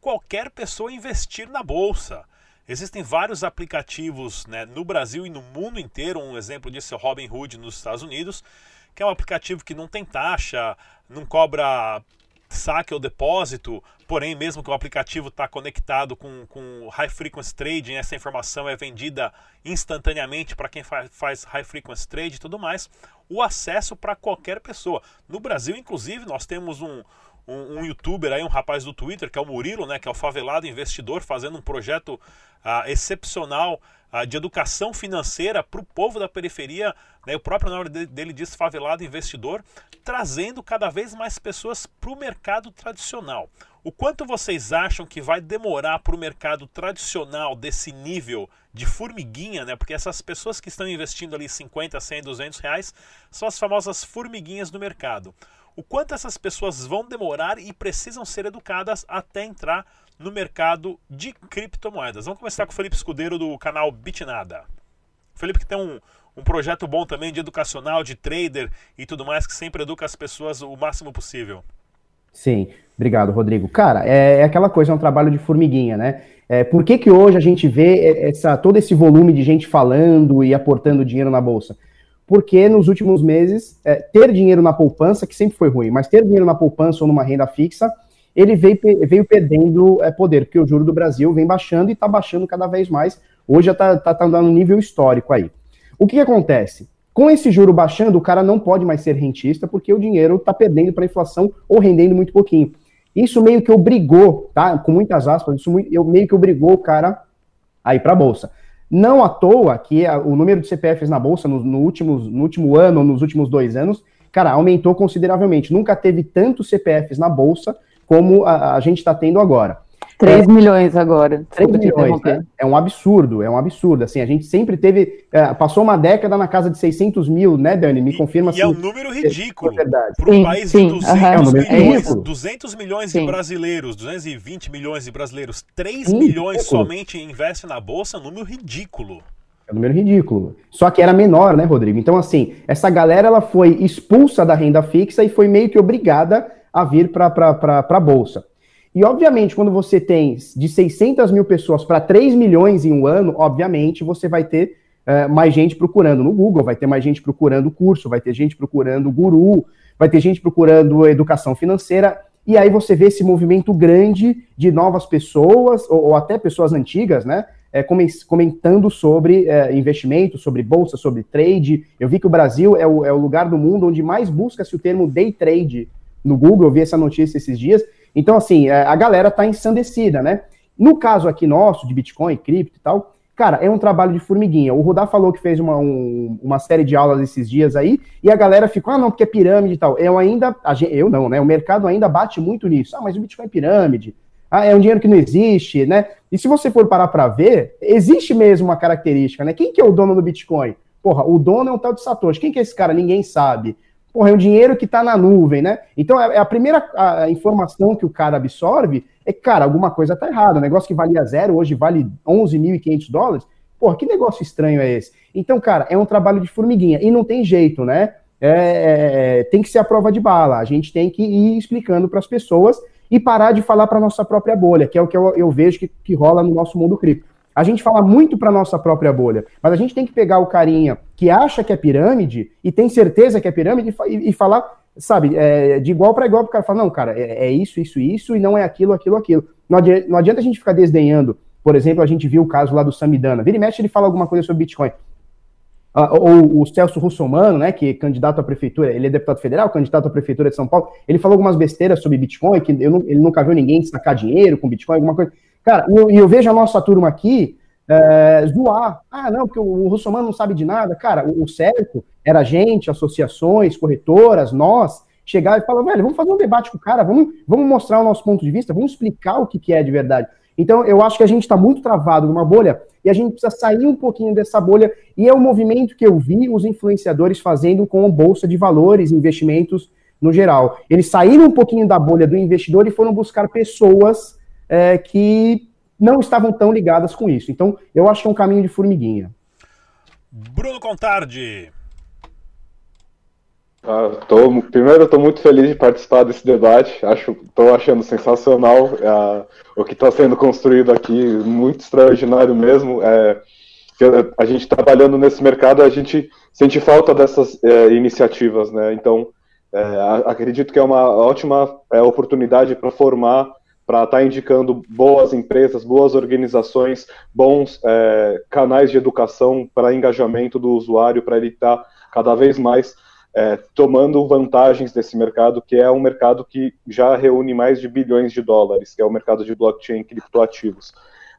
S2: qualquer pessoa investir na bolsa. Existem vários aplicativos né, no Brasil e no mundo inteiro. Um exemplo disso é o Robinhood nos Estados Unidos, que é um aplicativo que não tem taxa, não cobra saque ou depósito, porém, mesmo que o aplicativo está conectado com, com High Frequency Trading, essa informação é vendida instantaneamente para quem faz, faz High Frequency Trade e tudo mais, o acesso para qualquer pessoa. No Brasil, inclusive, nós temos um, um, um, youtuber aí, um rapaz do Twitter, que é o Murilo, né, que é o favelado investidor, fazendo um projeto uh, excepcional uh, de educação financeira para o povo da periferia. Né, o próprio nome dele diz favelado investidor, trazendo cada vez mais pessoas para o mercado tradicional. O quanto vocês acham que vai demorar para o mercado tradicional desse nível de formiguinha, né? Porque essas pessoas que estão investindo ali 50, 100, 200 reais são as famosas formiguinhas do mercado o quanto essas pessoas vão demorar e precisam ser educadas até entrar no mercado de criptomoedas. Vamos começar com o Felipe Escudeiro do canal Bitnada. Felipe que tem um, um projeto bom também de educacional, de trader e tudo mais, que sempre educa as pessoas o máximo possível.
S4: Sim, obrigado, Rodrigo. Cara, é, é aquela coisa, é um trabalho de formiguinha, né? É, por que, que hoje a gente vê essa, todo esse volume de gente falando e aportando dinheiro na Bolsa? Porque nos últimos meses, é, ter dinheiro na poupança, que sempre foi ruim, mas ter dinheiro na poupança ou numa renda fixa, ele veio, veio perdendo é, poder, porque o juro do Brasil vem baixando e está baixando cada vez mais. Hoje já está tá, tá dando um nível histórico aí. O que, que acontece? Com esse juro baixando, o cara não pode mais ser rentista, porque o dinheiro está perdendo para a inflação ou rendendo muito pouquinho. Isso meio que obrigou, tá? Com muitas aspas, isso meio que obrigou o cara a ir para a bolsa. Não à toa que a, o número de CPFs na Bolsa no, no, no último ano, nos últimos dois anos, cara, aumentou consideravelmente. Nunca teve tantos CPFs na Bolsa como a, a gente está tendo agora.
S5: 3 é, milhões agora.
S4: 3 milhões, né? É um absurdo, é um absurdo. Assim, a gente sempre teve. É, passou uma década na casa de 600 mil, né, Dani? Me confirma
S2: e, e é um número ridículo. É Para um país sim, de 200,
S4: é um
S2: milhões, 200 milhões sim. de brasileiros, 220 milhões de brasileiros, 3 sim, milhões ridículo. somente investe na Bolsa, é um número ridículo.
S4: É um número ridículo. Só que era menor, né, Rodrigo? Então, assim, essa galera ela foi expulsa da renda fixa e foi meio que obrigada a vir para a Bolsa. E, obviamente, quando você tem de 600 mil pessoas para 3 milhões em um ano, obviamente, você vai ter uh, mais gente procurando no Google, vai ter mais gente procurando curso, vai ter gente procurando guru, vai ter gente procurando educação financeira. E aí você vê esse movimento grande de novas pessoas, ou, ou até pessoas antigas, né? É, comentando sobre é, investimento, sobre bolsa, sobre trade. Eu vi que o Brasil é o, é o lugar do mundo onde mais busca-se o termo day trade no Google. Eu vi essa notícia esses dias. Então, assim, é, a galera tá ensandecida, né? No caso aqui nosso, de Bitcoin, cripto e tal, cara, é um trabalho de formiguinha. O Rudá falou que fez uma, um, uma série de aulas esses dias aí, e a galera ficou, ah, não, porque é pirâmide e tal. Eu ainda, eu não, né? O mercado ainda bate muito nisso. Ah, mas o Bitcoin é pirâmide. Ah, é um dinheiro que não existe, né? E se você for parar para ver, existe mesmo uma característica, né? Quem que é o dono do Bitcoin? Porra, o dono é um tal de Satoshi. Quem que é esse cara? Ninguém sabe. Porra, é um dinheiro que está na nuvem, né? Então, é, é a primeira a informação que o cara absorve é que, cara, alguma coisa está errada. O negócio que valia zero, hoje vale 11.500 dólares. Porra, que negócio estranho é esse? Então, cara, é um trabalho de formiguinha. E não tem jeito, né? É, é, é tem que ser a prova de bala. A gente tem que ir explicando para as pessoas e parar de falar para nossa própria bolha, que é o que eu, eu vejo que, que rola no nosso mundo cripto. A gente fala muito para nossa própria bolha, mas a gente tem que pegar o carinha que acha que é pirâmide e tem certeza que é pirâmide e, e falar, sabe, é, de igual para igual, para o cara falar, não, cara, é, é, isso, isso, isso, e não é aquilo, aquilo, aquilo. Não adianta, não adianta a gente ficar desdenhando. Por exemplo, a gente viu o caso lá do Samidana. Vira e mexe, ele fala alguma coisa sobre Bitcoin. Uh, ou o Celso Russomano, né, que é candidato à prefeitura, ele é deputado federal, candidato à prefeitura de São Paulo, ele falou algumas besteiras sobre Bitcoin, que eu ele nunca viu ninguém sacar dinheiro com Bitcoin, alguma coisa. Cara, e eu, eu, vejo a nossa turma aqui, é, zoar. Ah, não, porque o Russomano não sabe de nada. Cara, o, o certo era a gente, associações, corretoras, nós, chegar e falar, velho, vamos fazer um debate com o cara, vamos, vamos mostrar o nosso ponto de vista, vamos explicar o que, que é de verdade. Então, eu acho que a gente está muito travado numa bolha e a gente precisa sair um pouquinho dessa bolha. E é o movimento que eu vi os influenciadores fazendo com a Bolsa de Valores, investimentos no geral. Eles saíram um pouquinho da bolha do investidor e foram buscar pessoas é, que não estavam tão ligadas com isso. Então, eu acho que é um caminho de formiguinha.
S2: Bruno Contardi.
S6: Ah, tô, primeiro, estou muito feliz de participar desse debate. Acho, estou achando sensacional ah, o que está sendo construído aqui, muito extraordinário mesmo. É, a gente trabalhando nesse mercado, a gente sente falta dessas é, iniciativas, né? Então, é, acredito que é uma ótima é, oportunidade para formar, para estar tá indicando boas empresas, boas organizações, bons é, canais de educação para engajamento do usuário, para ele estar tá cada vez mais é, tomando vantagens desse mercado, que é um mercado que já reúne mais de bilhões de dólares, que é o mercado de blockchain e criptoativos.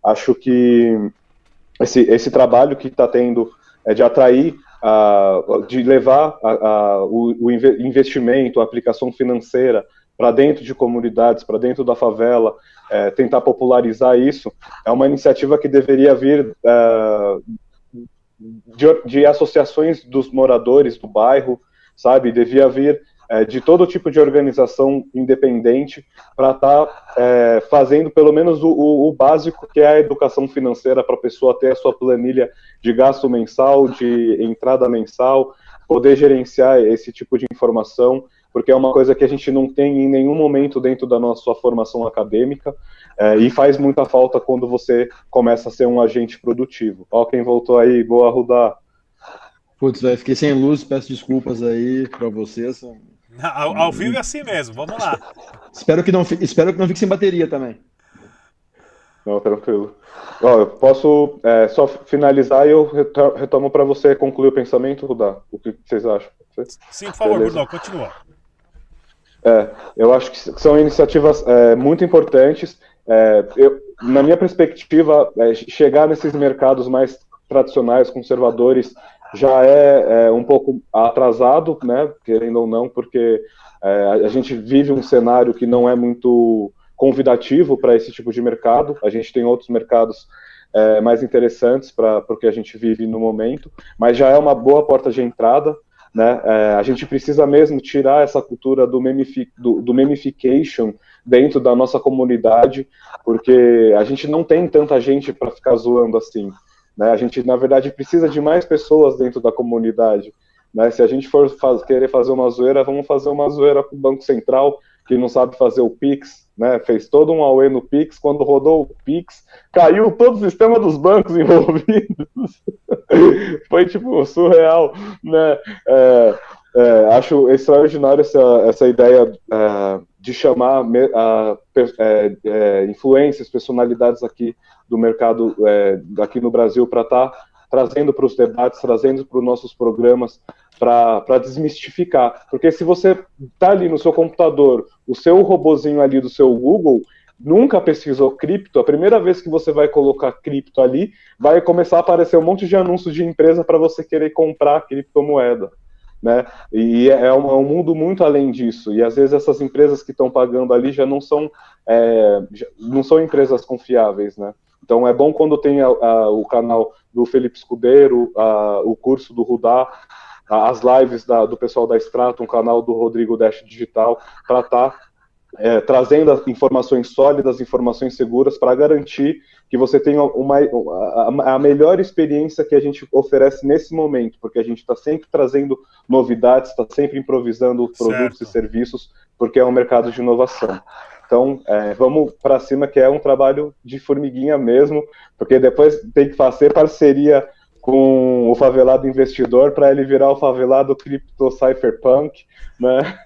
S6: Acho que esse, esse trabalho que está tendo é de atrair, de levar o, o, investimento, a aplicação financeira para dentro de comunidades, para dentro da favela, é, tentar popularizar isso, é uma iniciativa que deveria vir uh, de, de associações dos moradores do bairro, sabe? Devia vir é, de todo tipo de organização independente para estar tá, é, fazendo pelo menos o, o, o, básico, que é a educação financeira para a pessoa ter a sua planilha de gasto mensal, de entrada mensal, poder gerenciar esse tipo de informação, porque é uma coisa que a gente não tem em nenhum momento dentro da nossa formação acadêmica é, e faz muita falta quando você começa a ser um agente produtivo. Ó, quem voltou aí, boa Rudá.
S3: Putz, velho, fiquei sem luz, peço desculpas aí para vocês.
S2: Ao, ao, vivo é assim mesmo, vamos lá.
S3: espero, que não, espero que não fique sem bateria também.
S6: Não, tranquilo. Ó, eu posso é, só finalizar e eu retomo para você concluir o pensamento, Rudá. O que vocês acham?
S2: Sim, por favor, Bruno, continua.
S6: É, eu acho que são iniciativas é, muito importantes. É, eu, na minha perspectiva, é, chegar nesses mercados mais tradicionais, conservadores, já é, é, um pouco atrasado, né, querendo ou não, porque é, a gente vive um cenário que não é muito convidativo para esse tipo de mercado. A gente tem outros mercados mais interessantes para o que a gente vive no momento, mas já é uma boa porta de entrada. Né? É, a gente precisa mesmo tirar essa cultura do, memifi do, do memification dentro da nossa comunidade, porque a gente não tem tanta gente para ficar zoando assim. Né? A gente, na verdade, precisa de mais pessoas dentro da comunidade. Né? Se a gente for faz, querer fazer uma zoeira, vamos fazer uma zoeira com o Banco Central, que não sabe fazer o Pix, né? fez todo um AUE no Pix, quando rodou o Pix, caiu todo o sistema dos bancos envolvidos. Foi, tipo, surreal. Né? É, é, acho extraordinário essa, essa ideia é, de chamar a, é, é, influências, personalidades aqui do mercado é, aqui no Brasil para estar tá trazendo para os debates, trazendo para os nossos programas, para desmistificar. Porque se você está ali no seu computador, o seu robozinho ali do seu Google nunca pesquisou cripto, a primeira vez que você vai colocar cripto ali, vai começar a aparecer um monte de anúncios de empresa para você querer comprar criptomoeda. Né? E é, é um, é um, mundo muito além disso. E às vezes essas empresas que estão pagando ali já não são, é, já não são empresas confiáveis, né? Então é bom quando tem a, a, o canal do Felipe Escudeiro, a, o curso do Rudá, as lives da, do pessoal da Extrato, um canal do Rodrigo Dash Digital, para estar tá, é, trazendo informações sólidas, informações seguras, para garantir que você tenha uma, a, a, melhor experiência que a gente oferece nesse momento, porque a gente está sempre trazendo novidades, está sempre improvisando produtos certo. e serviços, porque é um mercado de inovação. Então, é, vamos para cima, que é um trabalho de formiguinha mesmo, porque depois tem que fazer parceria com o favelado investidor para ele virar o favelado cripto cypherpunk, né?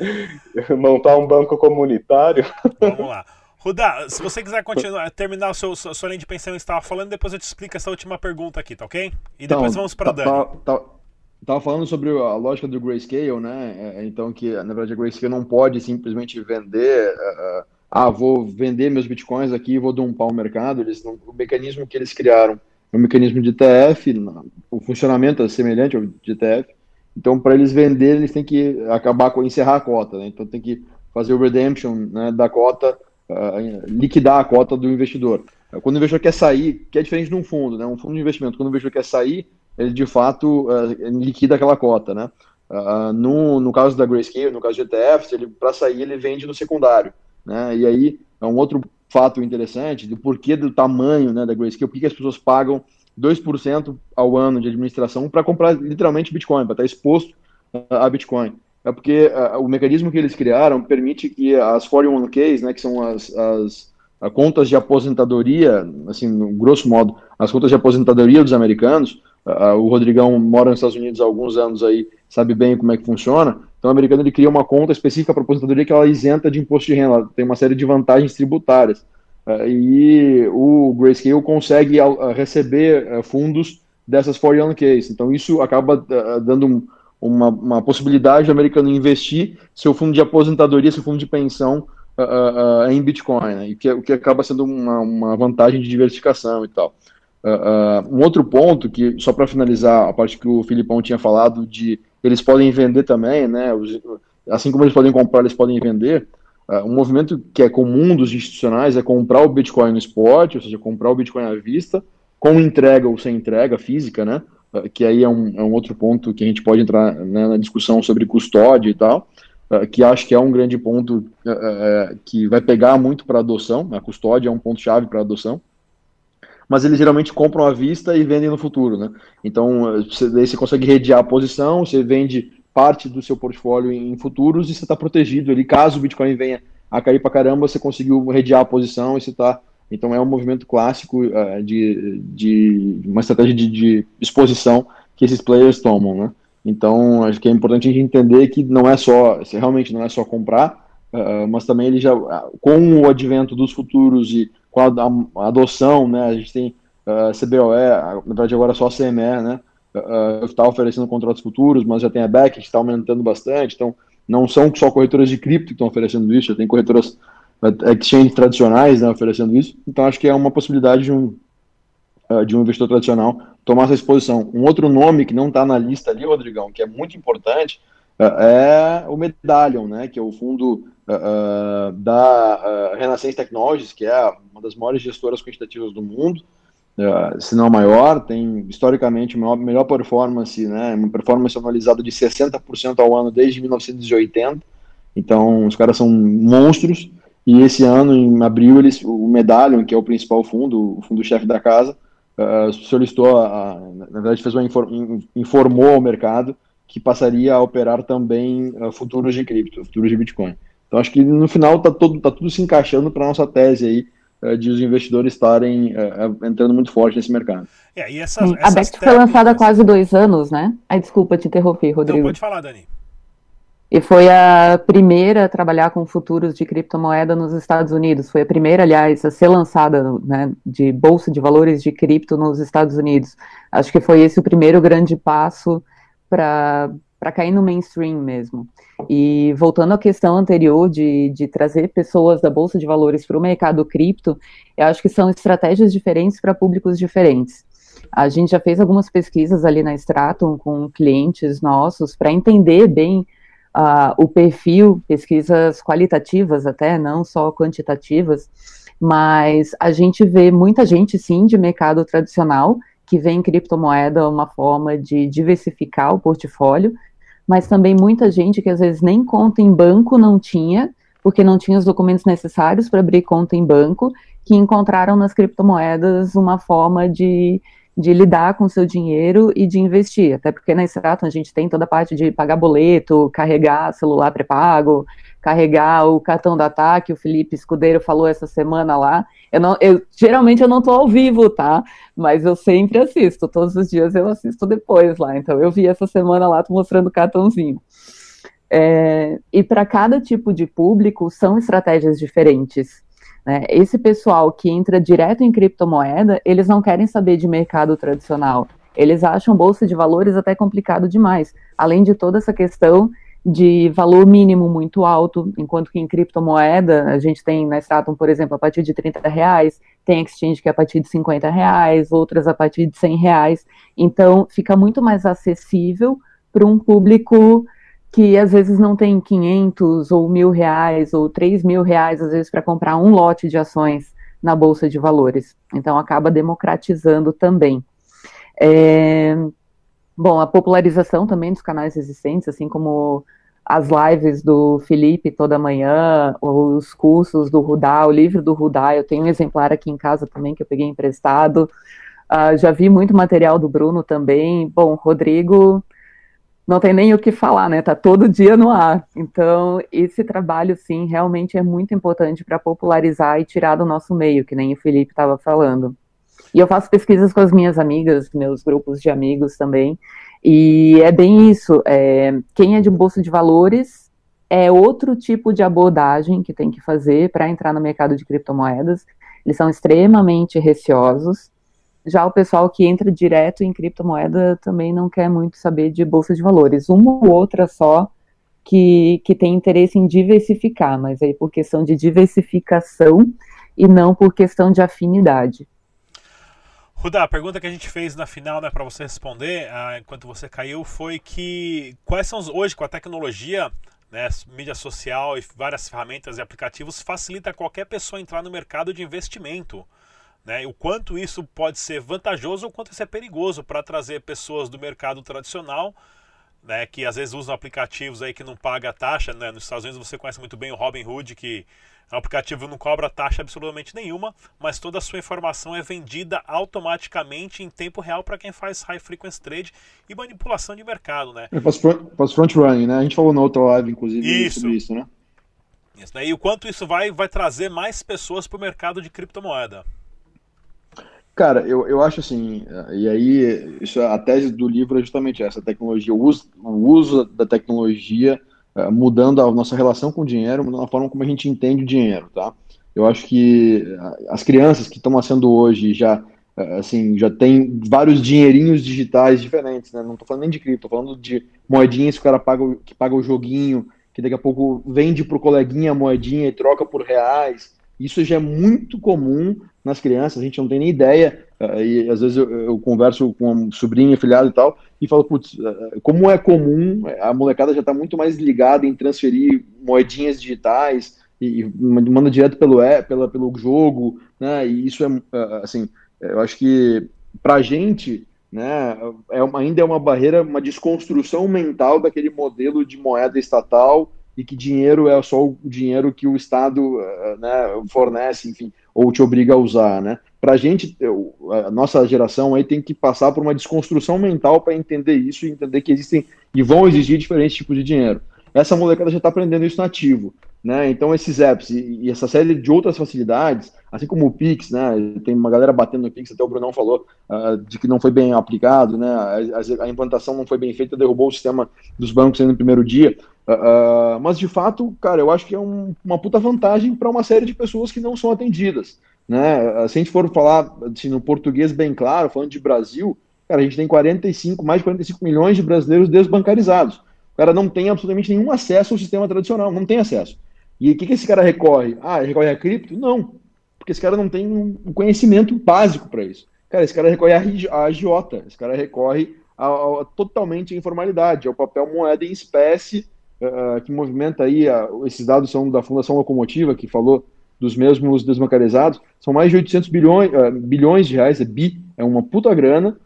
S6: Montar um banco comunitário.
S2: Vamos lá. Rudá, se você quiser continuar, terminar o seu, sua linha de pensamento que estava falando, depois eu te explico essa última pergunta aqui, tá ok? E depois então, vamos para a
S3: tá, Dani. Tá, tá, Tava falando sobre a lógica do grayscale, né? É, então que na verdade a grayscale não pode simplesmente vender uh, ah, vou vender meus bitcoins aqui, vou dumpar o mercado. Eles não, o mecanismo que eles criaram é um mecanismo de ETF, o funcionamento é semelhante ao de ETF. Então, para eles venderem, eles têm que acabar com encerrar a cota. Né? Então, tem que fazer o redemption né, da cota, uh, liquidar a cota do investidor. Quando o investidor quer sair, que é diferente de um fundo, né? Um fundo de investimento, quando o investidor quer sair, ele de fato uh, liquida aquela cota, né? Uh, no, no caso da Grayscale, no caso de ETFs, ele para sair ele vende no secundário, né? E aí é um outro fato interessante do porquê do tamanho, né, da Grayscale, por que as pessoas pagam 2% ao ano de administração para comprar literalmente Bitcoin, para estar exposto a Bitcoin. É porque uh, o mecanismo que eles criaram permite que as 401ks, né, que são as, as contas de aposentadoria, assim, grosso modo, as contas de aposentadoria dos americanos, uh, o Rodrigão mora nos Estados Unidos há alguns anos aí, sabe bem como é que funciona, então o americano ele cria uma conta específica para aposentadoria que ela é isenta de imposto de renda, tem uma série de vantagens tributárias, uh, e o Grayscale consegue uh, receber fundos dessas 401ks, então isso acaba dando um, uma, uma possibilidade do americano investir seu fundo de aposentadoria, seu fundo de pensão, em Bitcoin, né? e que, o que acaba sendo uma, uma vantagem de diversificação e tal. Uh, um outro ponto, que só para finalizar a parte que o Filipão tinha falado, de eles podem vender também, né? Os, assim como eles podem comprar, eles podem vender. Uh, um movimento que é comum dos institucionais é comprar o Bitcoin no spot, ou seja, comprar o Bitcoin à vista, com entrega ou sem entrega física, né? Uh, que aí é um, é um, outro ponto que a gente pode entrar né, na discussão sobre custódia e tal. Que acho que é um grande ponto uh, que vai pegar muito para adoção, a custódia é um ponto-chave para adoção, mas eles geralmente compram à vista e vendem no futuro, né? Então, você, daí você consegue redear a posição, você vende parte do seu portfólio em futuros e você está protegido ali, caso o Bitcoin venha a cair para caramba, você conseguiu redear a posição e você está... Então, é um movimento clássico uh, de, de uma estratégia de, de exposição que esses players tomam, né? Então, acho que é importante a gente entender que não é só, realmente não é só comprar, uh, mas também ele já, com o advento dos futuros e com a, a adoção, né, a gente tem uh, CBOE, na verdade agora só a CME, né, uh, está oferecendo contratos futuros, mas já tem a BEC que está aumentando bastante, então não são só corretoras de cripto que estão oferecendo isso, já tem corretoras exchange tradicionais né, oferecendo isso, então acho que é uma possibilidade de um, de um investidor tradicional tomar essa exposição. Um outro nome que não está na lista ali, Rodrigão, que é muito importante, é o Medallion, né, que é o fundo uh, da uh, Renaissance Technologies, que é uma das maiores gestoras quantitativas do mundo, uh, se não a maior, tem historicamente uma melhor performance, né, uma performance anualizada de 60% ao ano desde 1980, então os caras são monstros, e esse ano, em abril, eles, o Medallion, que é o principal fundo, o fundo-chefe da casa, uh, solicitou, a, na verdade, fez uma informou ao mercado que passaria a operar também uh, futuros de cripto, futuros de Bitcoin. Então, acho que no final está tá tudo se encaixando para a nossa tese aí uh, de os investidores estarem entrando muito forte nesse mercado.
S5: É, e essas, Sim, essas a BECT foi lançada há quase dois anos, né? Ai, desculpa te interromper, Rodrigo. Não,
S2: pode falar, Dani.
S5: E foi a primeira a trabalhar com futuros de criptomoeda nos Estados Unidos. Foi a primeira, aliás, a ser lançada né, de bolsa de valores de cripto nos Estados Unidos. Acho que foi esse o primeiro grande passo para cair no mainstream mesmo. E voltando à questão anterior de, de trazer pessoas da bolsa de valores para o mercado cripto, eu acho que são estratégias diferentes para públicos diferentes. A gente já fez algumas pesquisas ali na Stratum com clientes nossos para entender bem uh, o perfil, pesquisas qualitativas até, não só quantitativas, mas a gente vê muita gente, sim, de mercado tradicional, que vê em criptomoeda uma forma de diversificar o portfólio, mas também muita gente que às vezes nem conta em banco não tinha, porque não tinha os documentos necessários para abrir conta em banco, que encontraram nas criptomoedas uma forma de de lidar com seu dinheiro e de investir. Até porque na Stratum a gente tem toda a parte de pagar boleto, carregar celular pré-pago, carregar o cartão da ataque. O Felipe Escudeiro falou essa semana lá. Eu não, eu, geralmente eu não estou ao vivo, tá? Mas eu sempre assisto. Todos os dias eu assisto depois lá. Então eu vi essa semana lá, tô mostrando o cartãozinho. É, e para cada tipo de público são estratégias diferentes. Né? Esse pessoal que entra direto em criptomoeda, eles não querem saber de mercado tradicional. Eles acham bolsa de valores até complicado demais. Além de toda essa questão de valor mínimo muito alto, enquanto que em criptomoeda a gente tem na Stratum, por exemplo, a partir de 30 reais, tem exchange que é a partir de 50 reais, outras a partir de 100 reais, então fica muito mais acessível para um público que às vezes não tem 500 ou mil reais ou 3 mil reais, às vezes, para comprar um lote de ações na Bolsa de Valores. Então, acaba democratizando também. É... Bom, a popularização também dos canais existentes, assim como as lives do Felipe toda manhã, os cursos do Rudá, o livro do Rudá, eu tenho um exemplar aqui em casa também que eu peguei emprestado. Uh, já vi muito material do Bruno também. Bom, Rodrigo não tem nem o que falar, né? Tá todo dia no ar. Então, esse trabalho, sim, realmente é muito importante para popularizar e tirar do nosso meio, que nem o Felipe estava falando. E eu faço pesquisas com as minhas amigas, meus grupos de amigos também, e é bem isso. É, quem é de bolsa de valores é outro tipo de abordagem que tem que fazer para entrar no mercado de criptomoedas. Eles são extremamente receosos já o pessoal que entra direto em criptomoeda também não quer muito saber de bolsa de valores. Uma ou outra só que, que tem interesse em diversificar, mas aí por questão de diversificação e não por questão de afinidade.
S2: Rudá, a pergunta que a gente fez na final, né, para você responder, ah, enquanto você caiu, foi que quais são hoje com a tecnologia, né, mídia social e várias ferramentas e aplicativos facilita qualquer pessoa entrar no mercado de investimento. Né? O quanto isso pode ser vantajoso ou quanto isso é perigoso para trazer pessoas do mercado tradicional, né, que às vezes usam aplicativos aí que não paga taxa. Né? Nos Estados Unidos você conhece muito bem o Robinhood, que é um aplicativo que não cobra taxa absolutamente nenhuma, mas toda a sua informação é vendida automaticamente em tempo real para quem faz high frequency trade e manipulação de mercado. Né?
S3: É, front, faz front running, né? A gente falou na outra live, inclusive, isso. sobre isso, né?
S2: Isso, né? E o quanto isso vai, vai trazer mais pessoas para o mercado de criptomoeda.
S3: Cara, eu, eu acho assim, e aí isso, a tese do livro é justamente essa, tecnologia, o uso, o uso da tecnologia uh, mudando a nossa relação com o dinheiro, mudando a forma como a gente entende o dinheiro, tá? Eu acho que as crianças que estão nascendo hoje já, assim, já tem vários dinheirinhos digitais diferentes, né? Não estou falando nem de cripto, estou falando de moedinhas que o cara paga, que paga o joguinho, que daqui a pouco vende para o coleguinha a moedinha e troca por reais. Isso já é muito comum nas crianças, a gente não tem nem ideia, uh, e às vezes eu, eu, converso com um sobrinho, e tal, e falo, putz, uh, como é comum, a molecada já está muito mais ligada em transferir moedinhas digitais, e, e manda direto pelo, pela, pelo jogo, né, e isso é, assim, eu acho que pra gente, né, é uma, ainda é uma barreira, uma desconstrução mental daquele modelo de moeda estatal, e que dinheiro é só o dinheiro que o Estado né, fornece, enfim ou te obriga a usar, né? Para a gente, a nossa geração aí tem que passar por uma desconstrução mental para entender isso e entender que existem e vão exigir diferentes tipos de dinheiro. Essa molecada já está aprendendo isso nativo, né? Então esses apps e, e, essa série de outras facilidades, assim como o Pix, né? Tem uma galera batendo no Pix, até o Brunão falou uh, de que não foi bem aplicado, né? A, a, implantação não foi bem feita, derrubou o sistema dos bancos no primeiro dia. Uh, mas de fato, cara, eu acho que é um, uma puta vantagem para uma série de pessoas que não são atendidas. Né? Se a gente for falar assim, no português bem claro, falando de Brasil, cara, a gente tem 45, mais de 45 milhões de brasileiros desbancarizados. O cara não tem absolutamente nenhum acesso ao sistema tradicional, não tem acesso. E o que, que esse cara recorre? Ah, recorre a cripto? Não, porque esse cara não tem um conhecimento básico para isso. Cara, esse cara recorre a agiota, esse cara recorre a, a, totalmente à informalidade, ao papel moeda em espécie uh, que movimenta aí, esses dados são da Fundação Locomotiva, que falou dos mesmos desbancarizados, são mais de 800 bilhões, uh, bilhões de reais, é bi, é uma puta grana,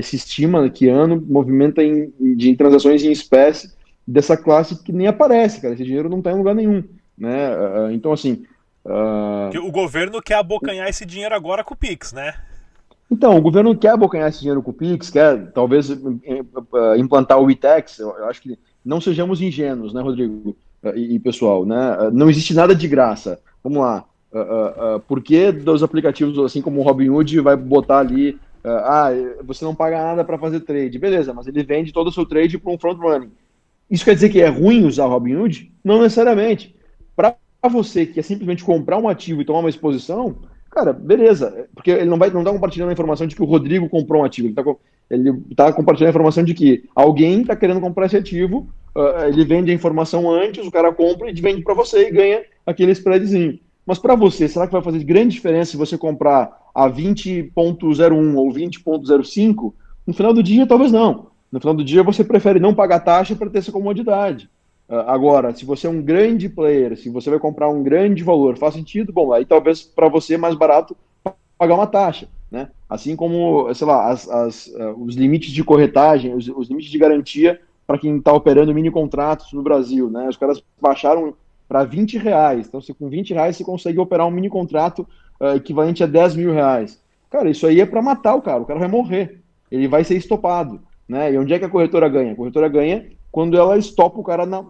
S3: se estima que ano movimenta em, de transações em espécie dessa classe que nem aparece, cara, esse dinheiro não está em lugar nenhum, né, então assim...
S2: o governo quer abocanhar esse dinheiro agora com o Pix, né?
S3: Então, o governo quer abocanhar esse dinheiro com o Pix, quer talvez implantar o ITEX, eu acho que não sejamos ingênuos, né, Rodrigo e, pessoal, né? Não existe nada de graça. Vamos lá. Uh, uh, uh, por que dos aplicativos, assim como o Robinhood, vai botar ali, ah, você não paga nada para fazer trade? Beleza, mas ele vende todo o seu trade para um front running. Isso quer dizer que é ruim usar o Robinhood? Não necessariamente. Para você que quer simplesmente comprar um ativo e tomar uma exposição, cara, beleza, porque ele não vai não tá compartilhando a informação de que o Rodrigo comprou um ativo, ele está ele tá compartilhando a informação de que alguém está querendo comprar esse ativo uh, ele vende a informação antes, o cara compra e vende para você e ganha aquele spreadzinho. Mas para você, será que vai fazer grande diferença se você comprar a 20.01 ou 20.05? No final do dia, talvez não. No final do dia, você prefere não pagar taxa para ter essa comodidade. Uh, agora, se você é um grande player, se você vai comprar um grande valor, faz sentido? Bom, aí talvez para você é mais barato pagar uma taxa. Né? Assim como, sei lá, as, as, uh, os limites de corretagem, os, os limites de garantia para quem está operando mini contratos no Brasil. Né? Os caras baixaram para 20 reais. Então, se com 20 reais você consegue operar um mini contrato uh, equivalente a 10 mil reais. Cara, isso aí é para matar o cara, o cara vai morrer. Ele vai ser estopado. Né? E onde é que a corretora ganha? A corretora ganha quando ela estopa o cara na,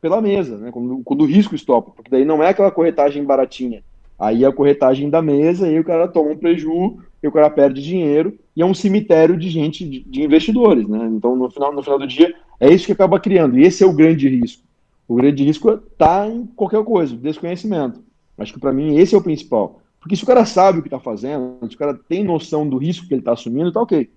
S3: pela mesa, né? quando, quando o risco estopa, porque daí não é aquela corretagem baratinha. Aí é a corretagem da mesa, e aí o cara toma um prejuízo, e o cara perde dinheiro, e é um cemitério de gente, de, de investidores. Né? Então, no final, no final do dia, é isso que acaba criando, e esse é o grande risco. O grande risco está em qualquer coisa, desconhecimento. Acho que para mim esse é o principal. Porque se o cara sabe o que está fazendo, se o cara tem noção do risco que ele está assumindo, tá ok.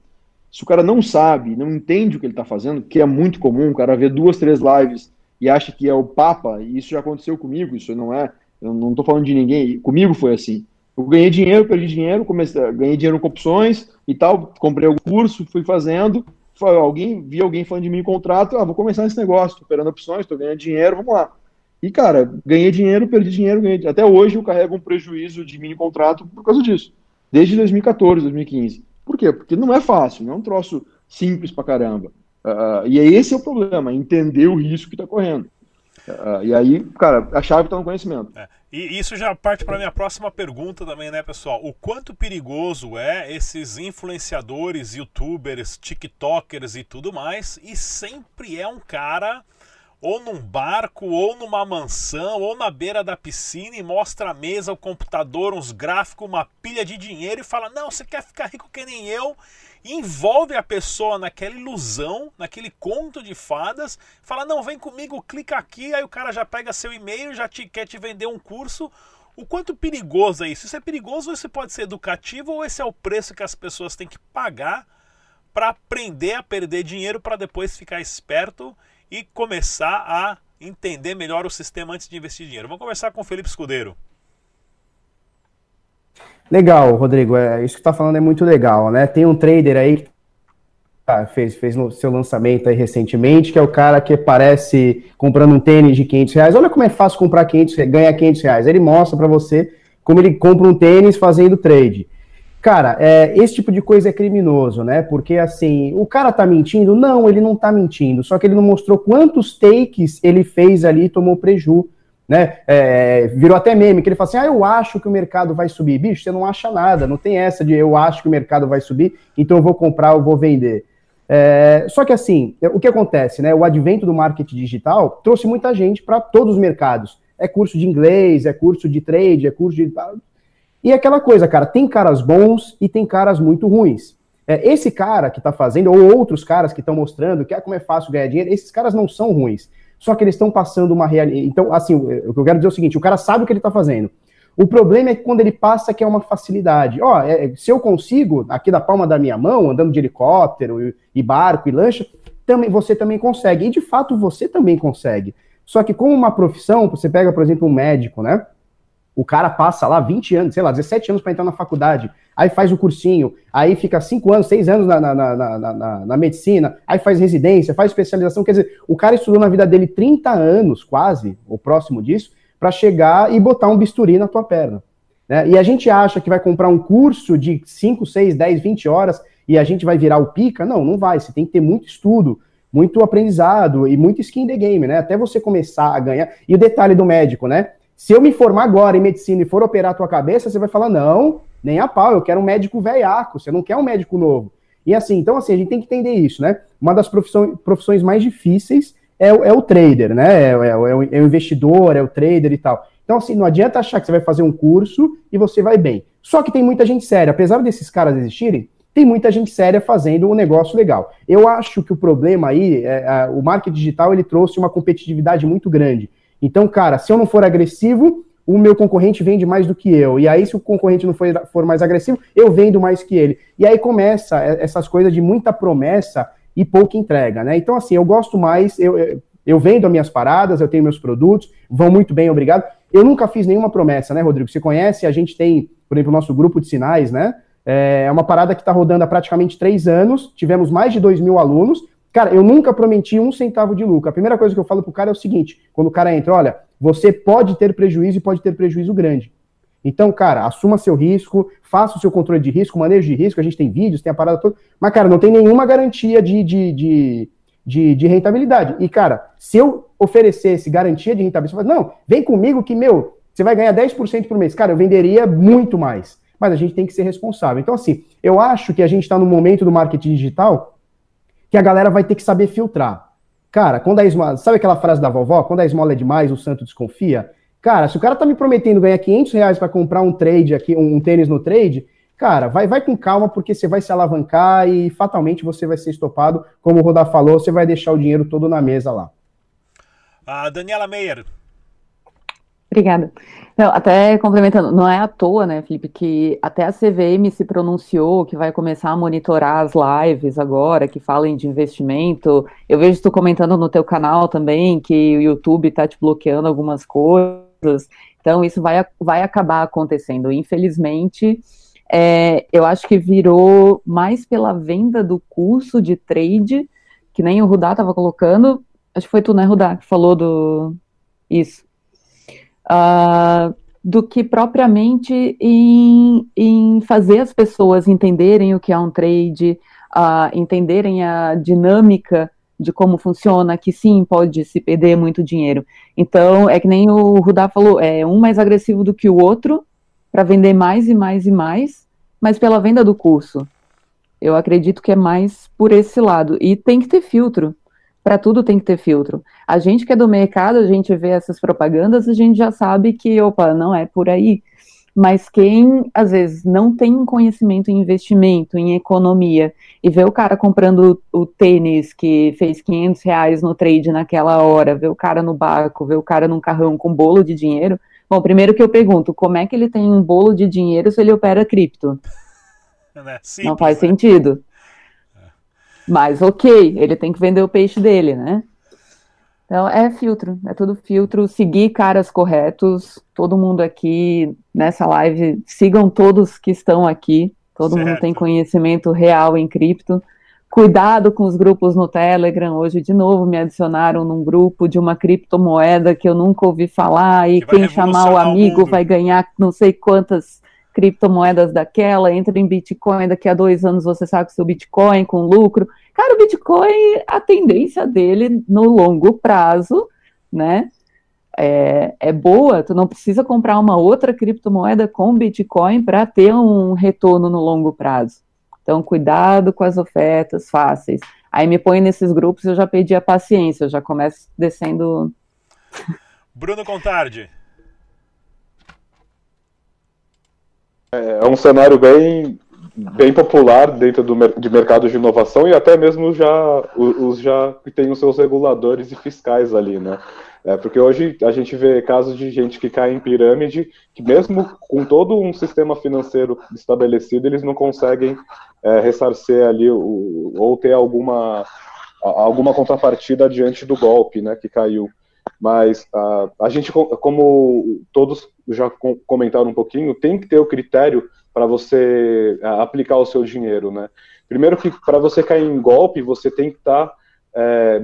S3: Se o cara não sabe, não entende o que ele está fazendo, que é muito comum, o cara vê duas, três lives e acha que é o Papa, e isso já aconteceu comigo, isso não é, eu não estou falando de ninguém, comigo foi assim. Eu ganhei dinheiro, perdi dinheiro, comecei, ganhei dinheiro com opções e tal, comprei o curso, fui fazendo, alguém vi alguém falando de mim contrato, ah, vou começar esse negócio, tô operando opções, tô ganhando dinheiro, vamos lá. E, cara, ganhei dinheiro, perdi dinheiro, ganhei... até hoje eu carrego um prejuízo de mini contrato por causa disso. Desde 2014, 2015. Por quê? Porque não é fácil, não é um troço simples pra caramba. Uh, e esse é o problema, entender o risco que está correndo. Uh, e aí, cara, a chave está no conhecimento.
S2: É. E isso já parte para minha próxima pergunta também, né, pessoal? O quanto perigoso é esses influenciadores, youtubers, tiktokers e tudo mais, e sempre é um cara ou num barco, ou numa mansão, ou na beira da piscina e mostra a mesa, o computador, uns gráficos, uma pilha de dinheiro e fala: Não, você quer ficar rico que nem eu? E envolve a pessoa naquela ilusão, naquele conto de fadas, fala: Não, vem comigo, clica aqui. Aí o cara já pega seu e-mail, já te, quer te vender um curso. O quanto perigoso é isso? Isso é perigoso ou isso pode ser educativo ou esse é o preço que as pessoas têm que pagar para aprender a perder dinheiro para depois ficar esperto e começar a entender melhor o sistema antes de investir dinheiro. Vamos conversar com o Felipe Escudeiro.
S4: Legal, Rodrigo. É, isso que está falando é muito legal, né? Tem um trader aí que ah, fez, fez no seu lançamento aí recentemente, que é o cara que aparece comprando um tênis de 500 reais. Olha como é fácil comprar 500, ganhar 500 reais. Ele mostra para você como ele compra um tênis fazendo trade. Cara, é, esse tipo de coisa é criminoso, né? Porque assim, o cara tá mentindo? Não, ele não tá mentindo. Só que ele não mostrou quantos takes ele fez ali e tomou preju, né? É, virou até meme, que ele fala assim: ah, eu acho que o mercado vai subir. Bicho, você não acha nada, não tem essa de eu acho que o mercado vai subir, então eu vou comprar, eu vou vender. É, só que assim, o que acontece, né? O advento do marketing digital trouxe muita gente para todos os mercados. É curso de inglês, é curso de trade, é curso de e aquela coisa, cara, tem caras bons e tem caras muito ruins. É, esse cara que está fazendo, ou outros caras que estão mostrando que é como é fácil ganhar dinheiro, esses caras não são ruins. Só que eles estão passando uma realidade. Então, assim, o que eu quero dizer é o seguinte: o cara sabe o que ele está fazendo. O problema é que quando ele passa, que é uma facilidade. Ó, é, se eu consigo, aqui da palma da minha mão, andando de helicóptero e, e barco e lancha, também, você também consegue. E de fato você também consegue. Só que como uma profissão, você pega, por exemplo, um médico, né? O cara passa lá 20 anos, sei lá, 17 anos para entrar na faculdade, aí faz o cursinho, aí fica 5 anos, 6 anos na, na, na, na, na medicina, aí faz residência, faz especialização. Quer dizer, o cara estudou na vida dele 30 anos, quase, ou próximo disso, para chegar e botar um bisturi na tua perna. Né? E a gente acha que vai comprar um curso de 5, 6, 10, 20 horas e a gente vai virar o pica? Não, não vai. Você tem que ter muito estudo, muito aprendizado e muito skin in the game, né? Até você começar a ganhar. E o detalhe do médico, né? Se eu me formar agora em medicina e for operar a tua cabeça, você vai falar, não, nem a pau, eu quero um médico velhaco, você não quer um médico novo. E assim, então assim, a gente tem que entender isso, né? Uma das profissões, mais difíceis é, é o trader, né? É, é, é, o, é, o, investidor, é o trader e tal. Então, assim, não adianta achar que você vai fazer um curso e você vai bem. Só que tem muita gente séria. Apesar desses caras existirem, tem muita gente séria fazendo um negócio legal. Eu acho que o problema aí, é, é, o marketing digital, ele trouxe uma competitividade muito grande. Então, cara, se eu não for agressivo, o meu concorrente vende mais do que eu. E aí, se o concorrente não for, for mais agressivo, eu vendo mais que ele. E aí começa essas coisas de muita promessa e pouca entrega, né? Então, assim, eu gosto mais, eu, Eu vendo as minhas paradas, eu tenho meus produtos, vão muito bem, obrigado. Eu nunca fiz nenhuma promessa, né, Rodrigo? Você conhece, a gente tem, por exemplo, o nosso grupo de sinais, né? É uma parada que está rodando há praticamente três anos, tivemos mais de dois mil alunos. Cara, eu nunca prometi um centavo de lucro. A primeira coisa que eu falo pro cara é o seguinte: quando o cara entra, olha, você pode ter prejuízo e pode ter prejuízo grande. Então, cara, assuma seu risco, faça o seu controle de risco, manejo de risco, a gente tem vídeos, tem a parada toda, mas, cara, não tem nenhuma garantia de, de, de, de, de rentabilidade. E, cara, se eu oferecesse garantia de rentabilidade, você fala, não, vem comigo que, meu, você vai ganhar 10% por mês. Cara, eu venderia muito mais mas a gente tem que ser responsável. Então, assim, eu acho que a gente está no momento do marketing digital que a galera vai ter que saber filtrar. Cara, quando a esmola, sabe aquela frase da vovó? Quando a esmola é demais, o santo desconfia. Cara, se o cara tá me prometendo ganhar 500 reais para comprar um trade aqui, um tênis no trade, cara, vai, vai com calma porque você vai se alavancar e fatalmente você vai ser estopado. Como o Rodar falou, você vai deixar o dinheiro todo na mesa lá.
S2: A Daniela Meyer,
S5: Obrigada. Não, até complementando, não é à toa, né, Felipe, que até a CVM se pronunciou que vai começar a monitorar as lives agora, que falem de investimento. Eu vejo tu comentando no teu canal também que o YouTube está te bloqueando algumas coisas. Então, isso vai, vai acabar acontecendo. Infelizmente, é, eu acho que virou mais pela venda do curso de trade, que nem o Rudá estava colocando. Acho que foi tu, né, Rudá, que falou do. Isso uh, do que propriamente em, em, fazer as pessoas entenderem o que é um trade, uh, entenderem a dinâmica de como funciona, que sim, pode se perder muito dinheiro. Então, é que nem o Rudá falou, é um mais agressivo do que o outro, para vender mais e mais e mais, mas pela venda do curso. Eu acredito que é mais por esse lado. E tem que ter filtro para tudo tem que ter filtro. A gente que é do mercado, a gente vê essas propagandas, a gente já sabe que, opa, não é por aí. Mas quem, às vezes, não tem um conhecimento em investimento, em economia, e vê o cara comprando o tênis que fez 500 reais no trade naquela hora, vê o cara no barco, vê o cara num carrão com bolo de dinheiro, bom, primeiro que eu pergunto, como é que ele tem um bolo de dinheiro se ele opera cripto? É simples, não faz né? sentido. Mas ok, ele tem que vender o peixe dele, né? Então é filtro, é tudo filtro. Seguir caras corretos. Todo mundo aqui nessa live, sigam todos que estão aqui. Todo certo. mundo tem conhecimento real em cripto. Cuidado com os grupos no Telegram. Hoje, de novo, me adicionaram num grupo de uma criptomoeda que eu nunca ouvi falar. E que quem chamar o amigo o vai ganhar não sei quantas criptomoedas daquela, entra em Bitcoin, daqui a dois anos você sabe que seu Bitcoin com lucro. Cara, o Bitcoin, a tendência dele no longo prazo, né, é, é boa, tu não precisa comprar uma outra criptomoeda com Bitcoin para ter um retorno no longo prazo. Então, cuidado com as ofertas fáceis. Aí me põe nesses grupos, eu já perdi a paciência, eu já começo descendo.
S2: Bruno Contardi.
S6: É, é um cenário bem, bem popular dentro do de mercado de inovação e até mesmo já os já que tem os seus reguladores e fiscais ali, né? É, porque hoje a gente vê casos de gente que cai em pirâmide, que mesmo com todo um sistema financeiro estabelecido, eles não conseguem é, ressarcer ali o, ou ter alguma, alguma contrapartida diante do golpe né, que caiu. Mas uh, a gente, como todos já comentaram um pouquinho, tem que ter o critério para você uh, aplicar o seu dinheiro, né? Primeiro que para você cair em golpe, você tem que estar tá, é,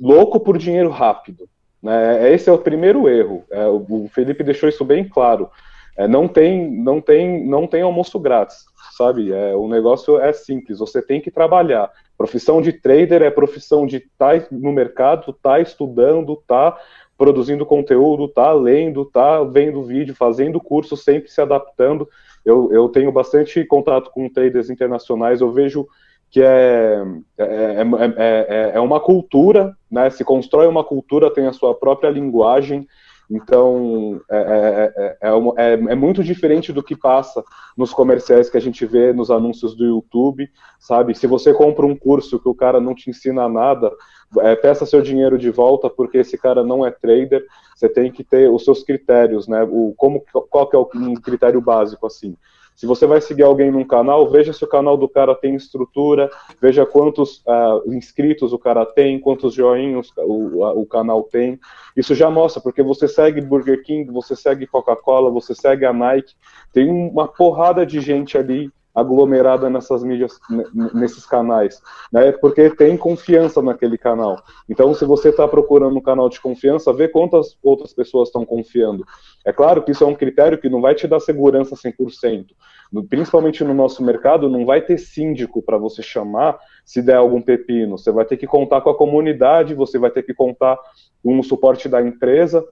S6: louco por dinheiro rápido. Né? Esse é o primeiro erro. É, o Felipe deixou isso bem claro. É, não tem, não tem, não tem almoço grátis, sabe? É, o negócio é simples. Você tem que trabalhar. Profissão de trader é profissão de estar tá no mercado, tá estudando, tá produzindo conteúdo, tá lendo, tá vendo vídeo, fazendo curso, sempre se adaptando. Eu, eu tenho bastante contato com traders internacionais, eu vejo que é, é, é, é, uma cultura, né? Se constrói uma cultura, tem a sua própria linguagem, então, é, é, é, é, muito diferente do que passa nos comerciais que a gente vê nos anúncios do YouTube, sabe? Se você compra um curso que o cara não te ensina nada, peça seu dinheiro de volta, porque esse cara não é trader, você tem que ter os seus critérios, né? O, como, qual que é o um critério básico, assim? Se você vai seguir alguém num canal, veja se o canal do cara tem estrutura, veja quantos uh, inscritos o cara tem, quantos joinhos o, o canal tem. Isso já mostra, porque você segue Burger King, você segue Coca-Cola, você segue a Nike, tem uma porrada de gente ali aglomerada nessas mídias, nesses canais, né? Porque tem confiança naquele canal. Então, se você está procurando um canal de confiança, vê quantas outras pessoas estão confiando. É claro que isso é um critério que não vai te dar segurança 100%. Principalmente no nosso mercado, não vai ter síndico para você chamar se der algum pepino. Você vai ter que contar com a comunidade, você vai ter que contar com o suporte da empresa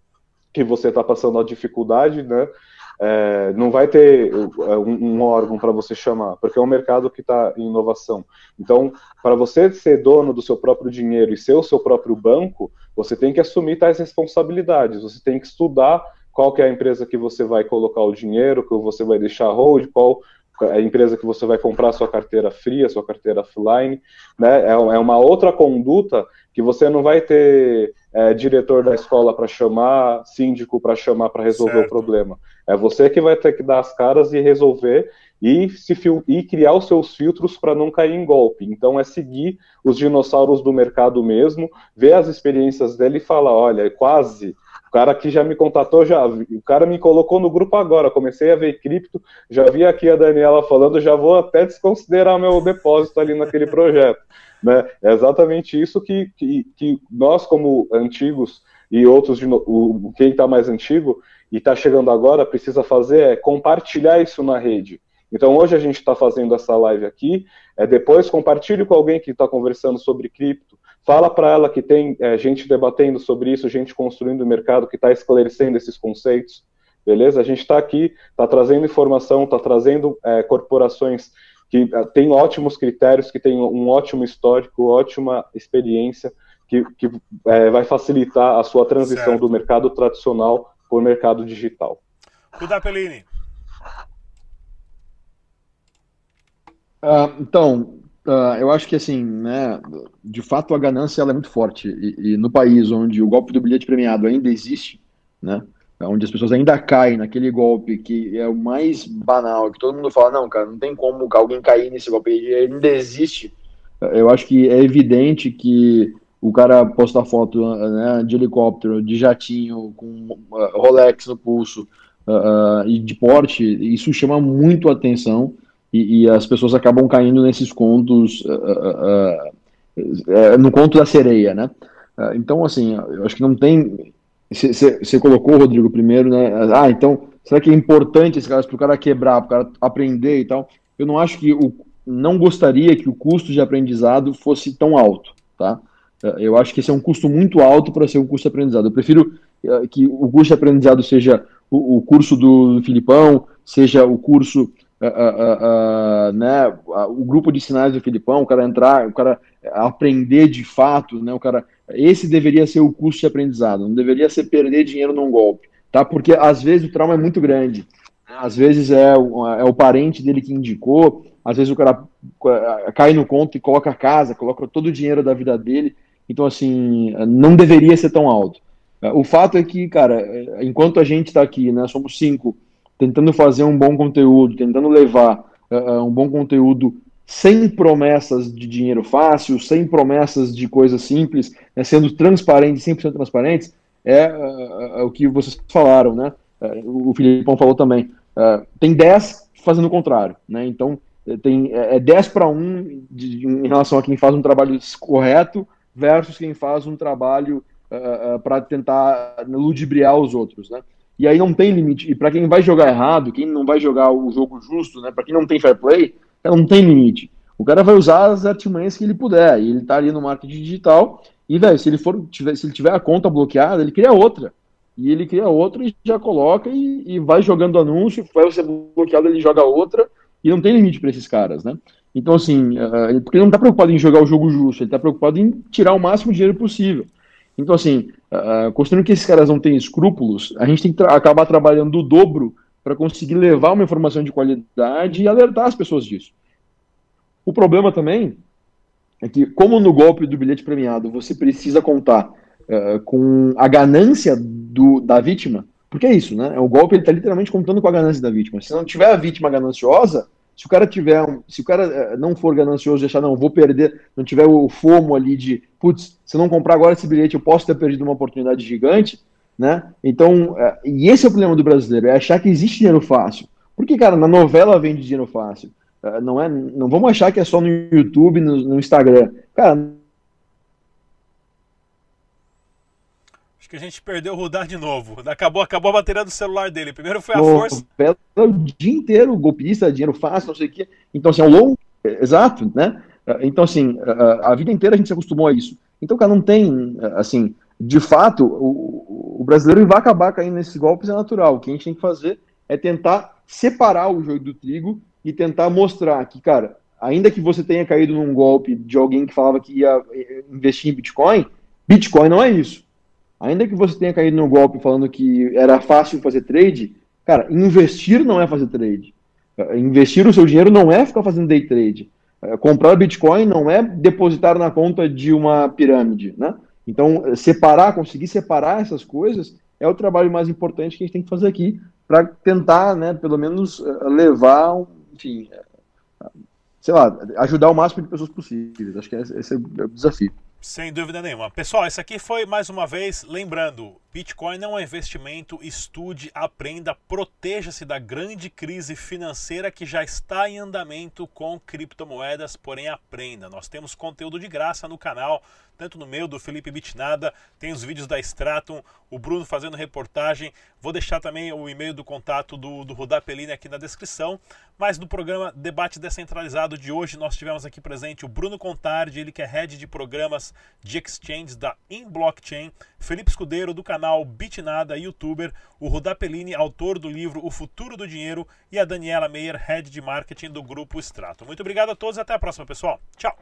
S6: que você está passando a dificuldade, né? É, não vai ter é, um, um órgão para você chamar, porque é um mercado que está em inovação. Então, para você ser dono do seu próprio dinheiro e ser o seu próprio banco, você tem que assumir tais responsabilidades. Você tem que estudar qual que é a empresa que você vai colocar o dinheiro, que você vai deixar hold, qual a empresa que você vai comprar sua carteira fria, sua carteira offline, né? É, é uma outra conduta que você não vai ter é, diretor da escola para chamar, síndico para chamar para resolver certo. o problema. É você que vai ter que dar as caras e resolver e, se e criar os seus filtros para não cair em golpe. Então é seguir os dinossauros do mercado mesmo, ver as experiências dele e falar, olha, quase o cara que já me contatou, já, o cara me colocou no grupo agora, comecei a ver cripto, já vi aqui a Daniela falando, já vou até desconsiderar meu depósito ali naquele projeto. Né? É exatamente isso que, que, que nós, como antigos e outros, o, quem está mais antigo e está chegando agora, precisa fazer é compartilhar isso na rede. Então hoje a gente está fazendo essa live aqui, é, depois compartilhe com alguém que está conversando sobre cripto, fala para ela que tem é, gente debatendo sobre isso, gente construindo o mercado, que está esclarecendo esses conceitos, beleza? A gente está aqui, está trazendo informação, está trazendo é, corporações que é, têm ótimos critérios, que têm um ótimo histórico, ótima experiência, que, que é, vai facilitar a sua transição certo. do mercado tradicional para o mercado digital.
S2: Cuda Pellini.
S3: Uh, então, uh, eu acho que assim, né, de fato a ganância ela é muito forte e, e, no país onde o golpe do bilhete premiado ainda existe, né, onde as pessoas ainda caem naquele golpe que é o mais banal, que todo mundo fala, não, cara, não tem como alguém cair nesse golpe, ele ainda existe. Eu acho que é evidente que o cara posta foto né, de helicóptero, de jatinho, com uh, Rolex no pulso e de porte, isso chama muito atenção e, e, as pessoas acabam caindo nesses contos, uh, uh, no conto da sereia, né? então, assim, eu acho que não tem. Você colocou, Rodrigo, primeiro, né? Ah, então, será que é importante esse cara para o cara quebrar, para o cara aprender e tal? Eu não acho que o. Não gostaria que o custo de aprendizado fosse tão alto, tá? Eu acho que esse é um custo muito alto para ser um custo de aprendizado. Eu prefiro que o custo de aprendizado seja o, o curso do Filipão, seja o curso uh, uh, uh, né, o grupo de sinais do Filipão, o cara entrar, o cara aprender de fato, né, o cara, esse deveria ser o custo de aprendizado, não deveria ser perder dinheiro num golpe, tá? Porque às vezes o trauma é muito grande, às vezes é, é o parente dele que indicou, às vezes o cara cai no conto e coloca a casa, coloca todo o dinheiro da vida dele, então assim, não deveria ser tão alto. O fato é que, cara, enquanto a gente está aqui, né, somos cinco tentando fazer um bom conteúdo, tentando levar uh, um bom conteúdo sem promessas de dinheiro fácil, sem promessas de coisas simples, né, sendo transparentes, 100% transparentes, é uh, uh, o que vocês falaram, né? o Filipão falou também. tem 10 fazendo o contrário, né? Então, tem, é, é 10 para 1 de, em relação a quem faz um trabalho correto versus quem faz um trabalho para tentar ludibriar os outros, né? E aí não tem limite. E para quem vai jogar errado, quem não vai jogar o jogo justo, né? Para quem não tem fair play, não tem limite. O cara vai usar as artimanhas que ele puder. E ele tá ali no marketing digital. E, velho, se ele for tiver, se ele tiver a conta bloqueada, ele cria outra. E ele cria outra e já coloca e, e vai jogando anúncio, vai ser bloqueado, ele joga outra, e não tem limite para esses caras, né? Então, assim, uh, porque ele não tá preocupado em jogar o jogo justo, ele tá preocupado em tirar o máximo de dinheiro possível. Então, assim, uh, considerando que esses caras não têm escrúpulos, a gente tem que tra acabar trabalhando o dobro para conseguir levar uma informação de qualidade e alertar as pessoas disso. O problema também é que, como no golpe do bilhete premiado você precisa contar uh, com a ganância do, da vítima, Porque é isso, né? O golpe ele está literalmente contando com a ganância da vítima. Se não tiver a vítima gananciosa, se o cara tiver, se o cara eh, não for ganancioso, deixar não, vou perder, não tiver o fomo ali de, putz, se não comprar agora esse bilhete, eu posso ter perdido uma oportunidade gigante, né? Então, é, e esse é o problema do brasileiro, é achar que existe dinheiro fácil. Porque, cara, na novela vende dinheiro fácil. É, não, é, não vamos achar que é só no YouTube, no, no Instagram. Cara,
S2: Acho que a gente perdeu o Rudar de novo. Acabou, acabou a bateria do celular dele. Primeiro foi a força.
S3: O dia inteiro, golpista, dinheiro fácil, não sei o quê. Então, assim, ao longo. Exato, né? Então, assim, a, a vida inteira a gente se acostumou a isso. Então, cara, não tem, assim, de fato, o, o brasileiro vai acabar caindo nesses golpes, é natural. O que a gente tem que fazer é tentar separar o joio do trigo e tentar mostrar que, cara, ainda que você tenha caído num golpe de alguém que falava que ia eh, investir em Bitcoin, Bitcoin não é isso. Ainda que você tenha caído num golpe falando que era fácil fazer trade, cara, investir não é fazer trade. Investir o seu dinheiro não é ficar fazendo day trade. Eh, comprar Bitcoin não é depositar na conta de uma pirâmide, né? Então, separar, conseguir separar essas coisas é o trabalho mais importante que a gente tem que fazer aqui para tentar, né, pelo menos levar, enfim, sei lá, ajudar o máximo de pessoas possíveis. Acho que esse é o desafio.
S2: Sem dúvida nenhuma. Pessoal, isso aqui foi mais uma vez, lembrando, Bitcoin não é um investimento, estude, aprenda, proteja-se da grande crise financeira que já está em andamento com criptomoedas, porém aprenda. Nós temos conteúdo de graça no canal, tanto no meu, do Felipe Bitnada, tem os vídeos da Stratum, o Bruno fazendo reportagem. Vou deixar também o e-mail do contato do, do Rudá aqui na descrição. Mas no programa Debate Descentralizado de hoje, nós tivemos aqui presente o Bruno Contardi, ele que é head de programas de exchange da InBlockchain, Felipe Escudeiro, do canal canal Bitnada Youtuber, o Rudapelini, autor do livro O Futuro do Dinheiro, e a Daniela Meyer, Head de Marketing do Grupo Strato. Muito obrigado a todos, e até a próxima, pessoal. Tchau!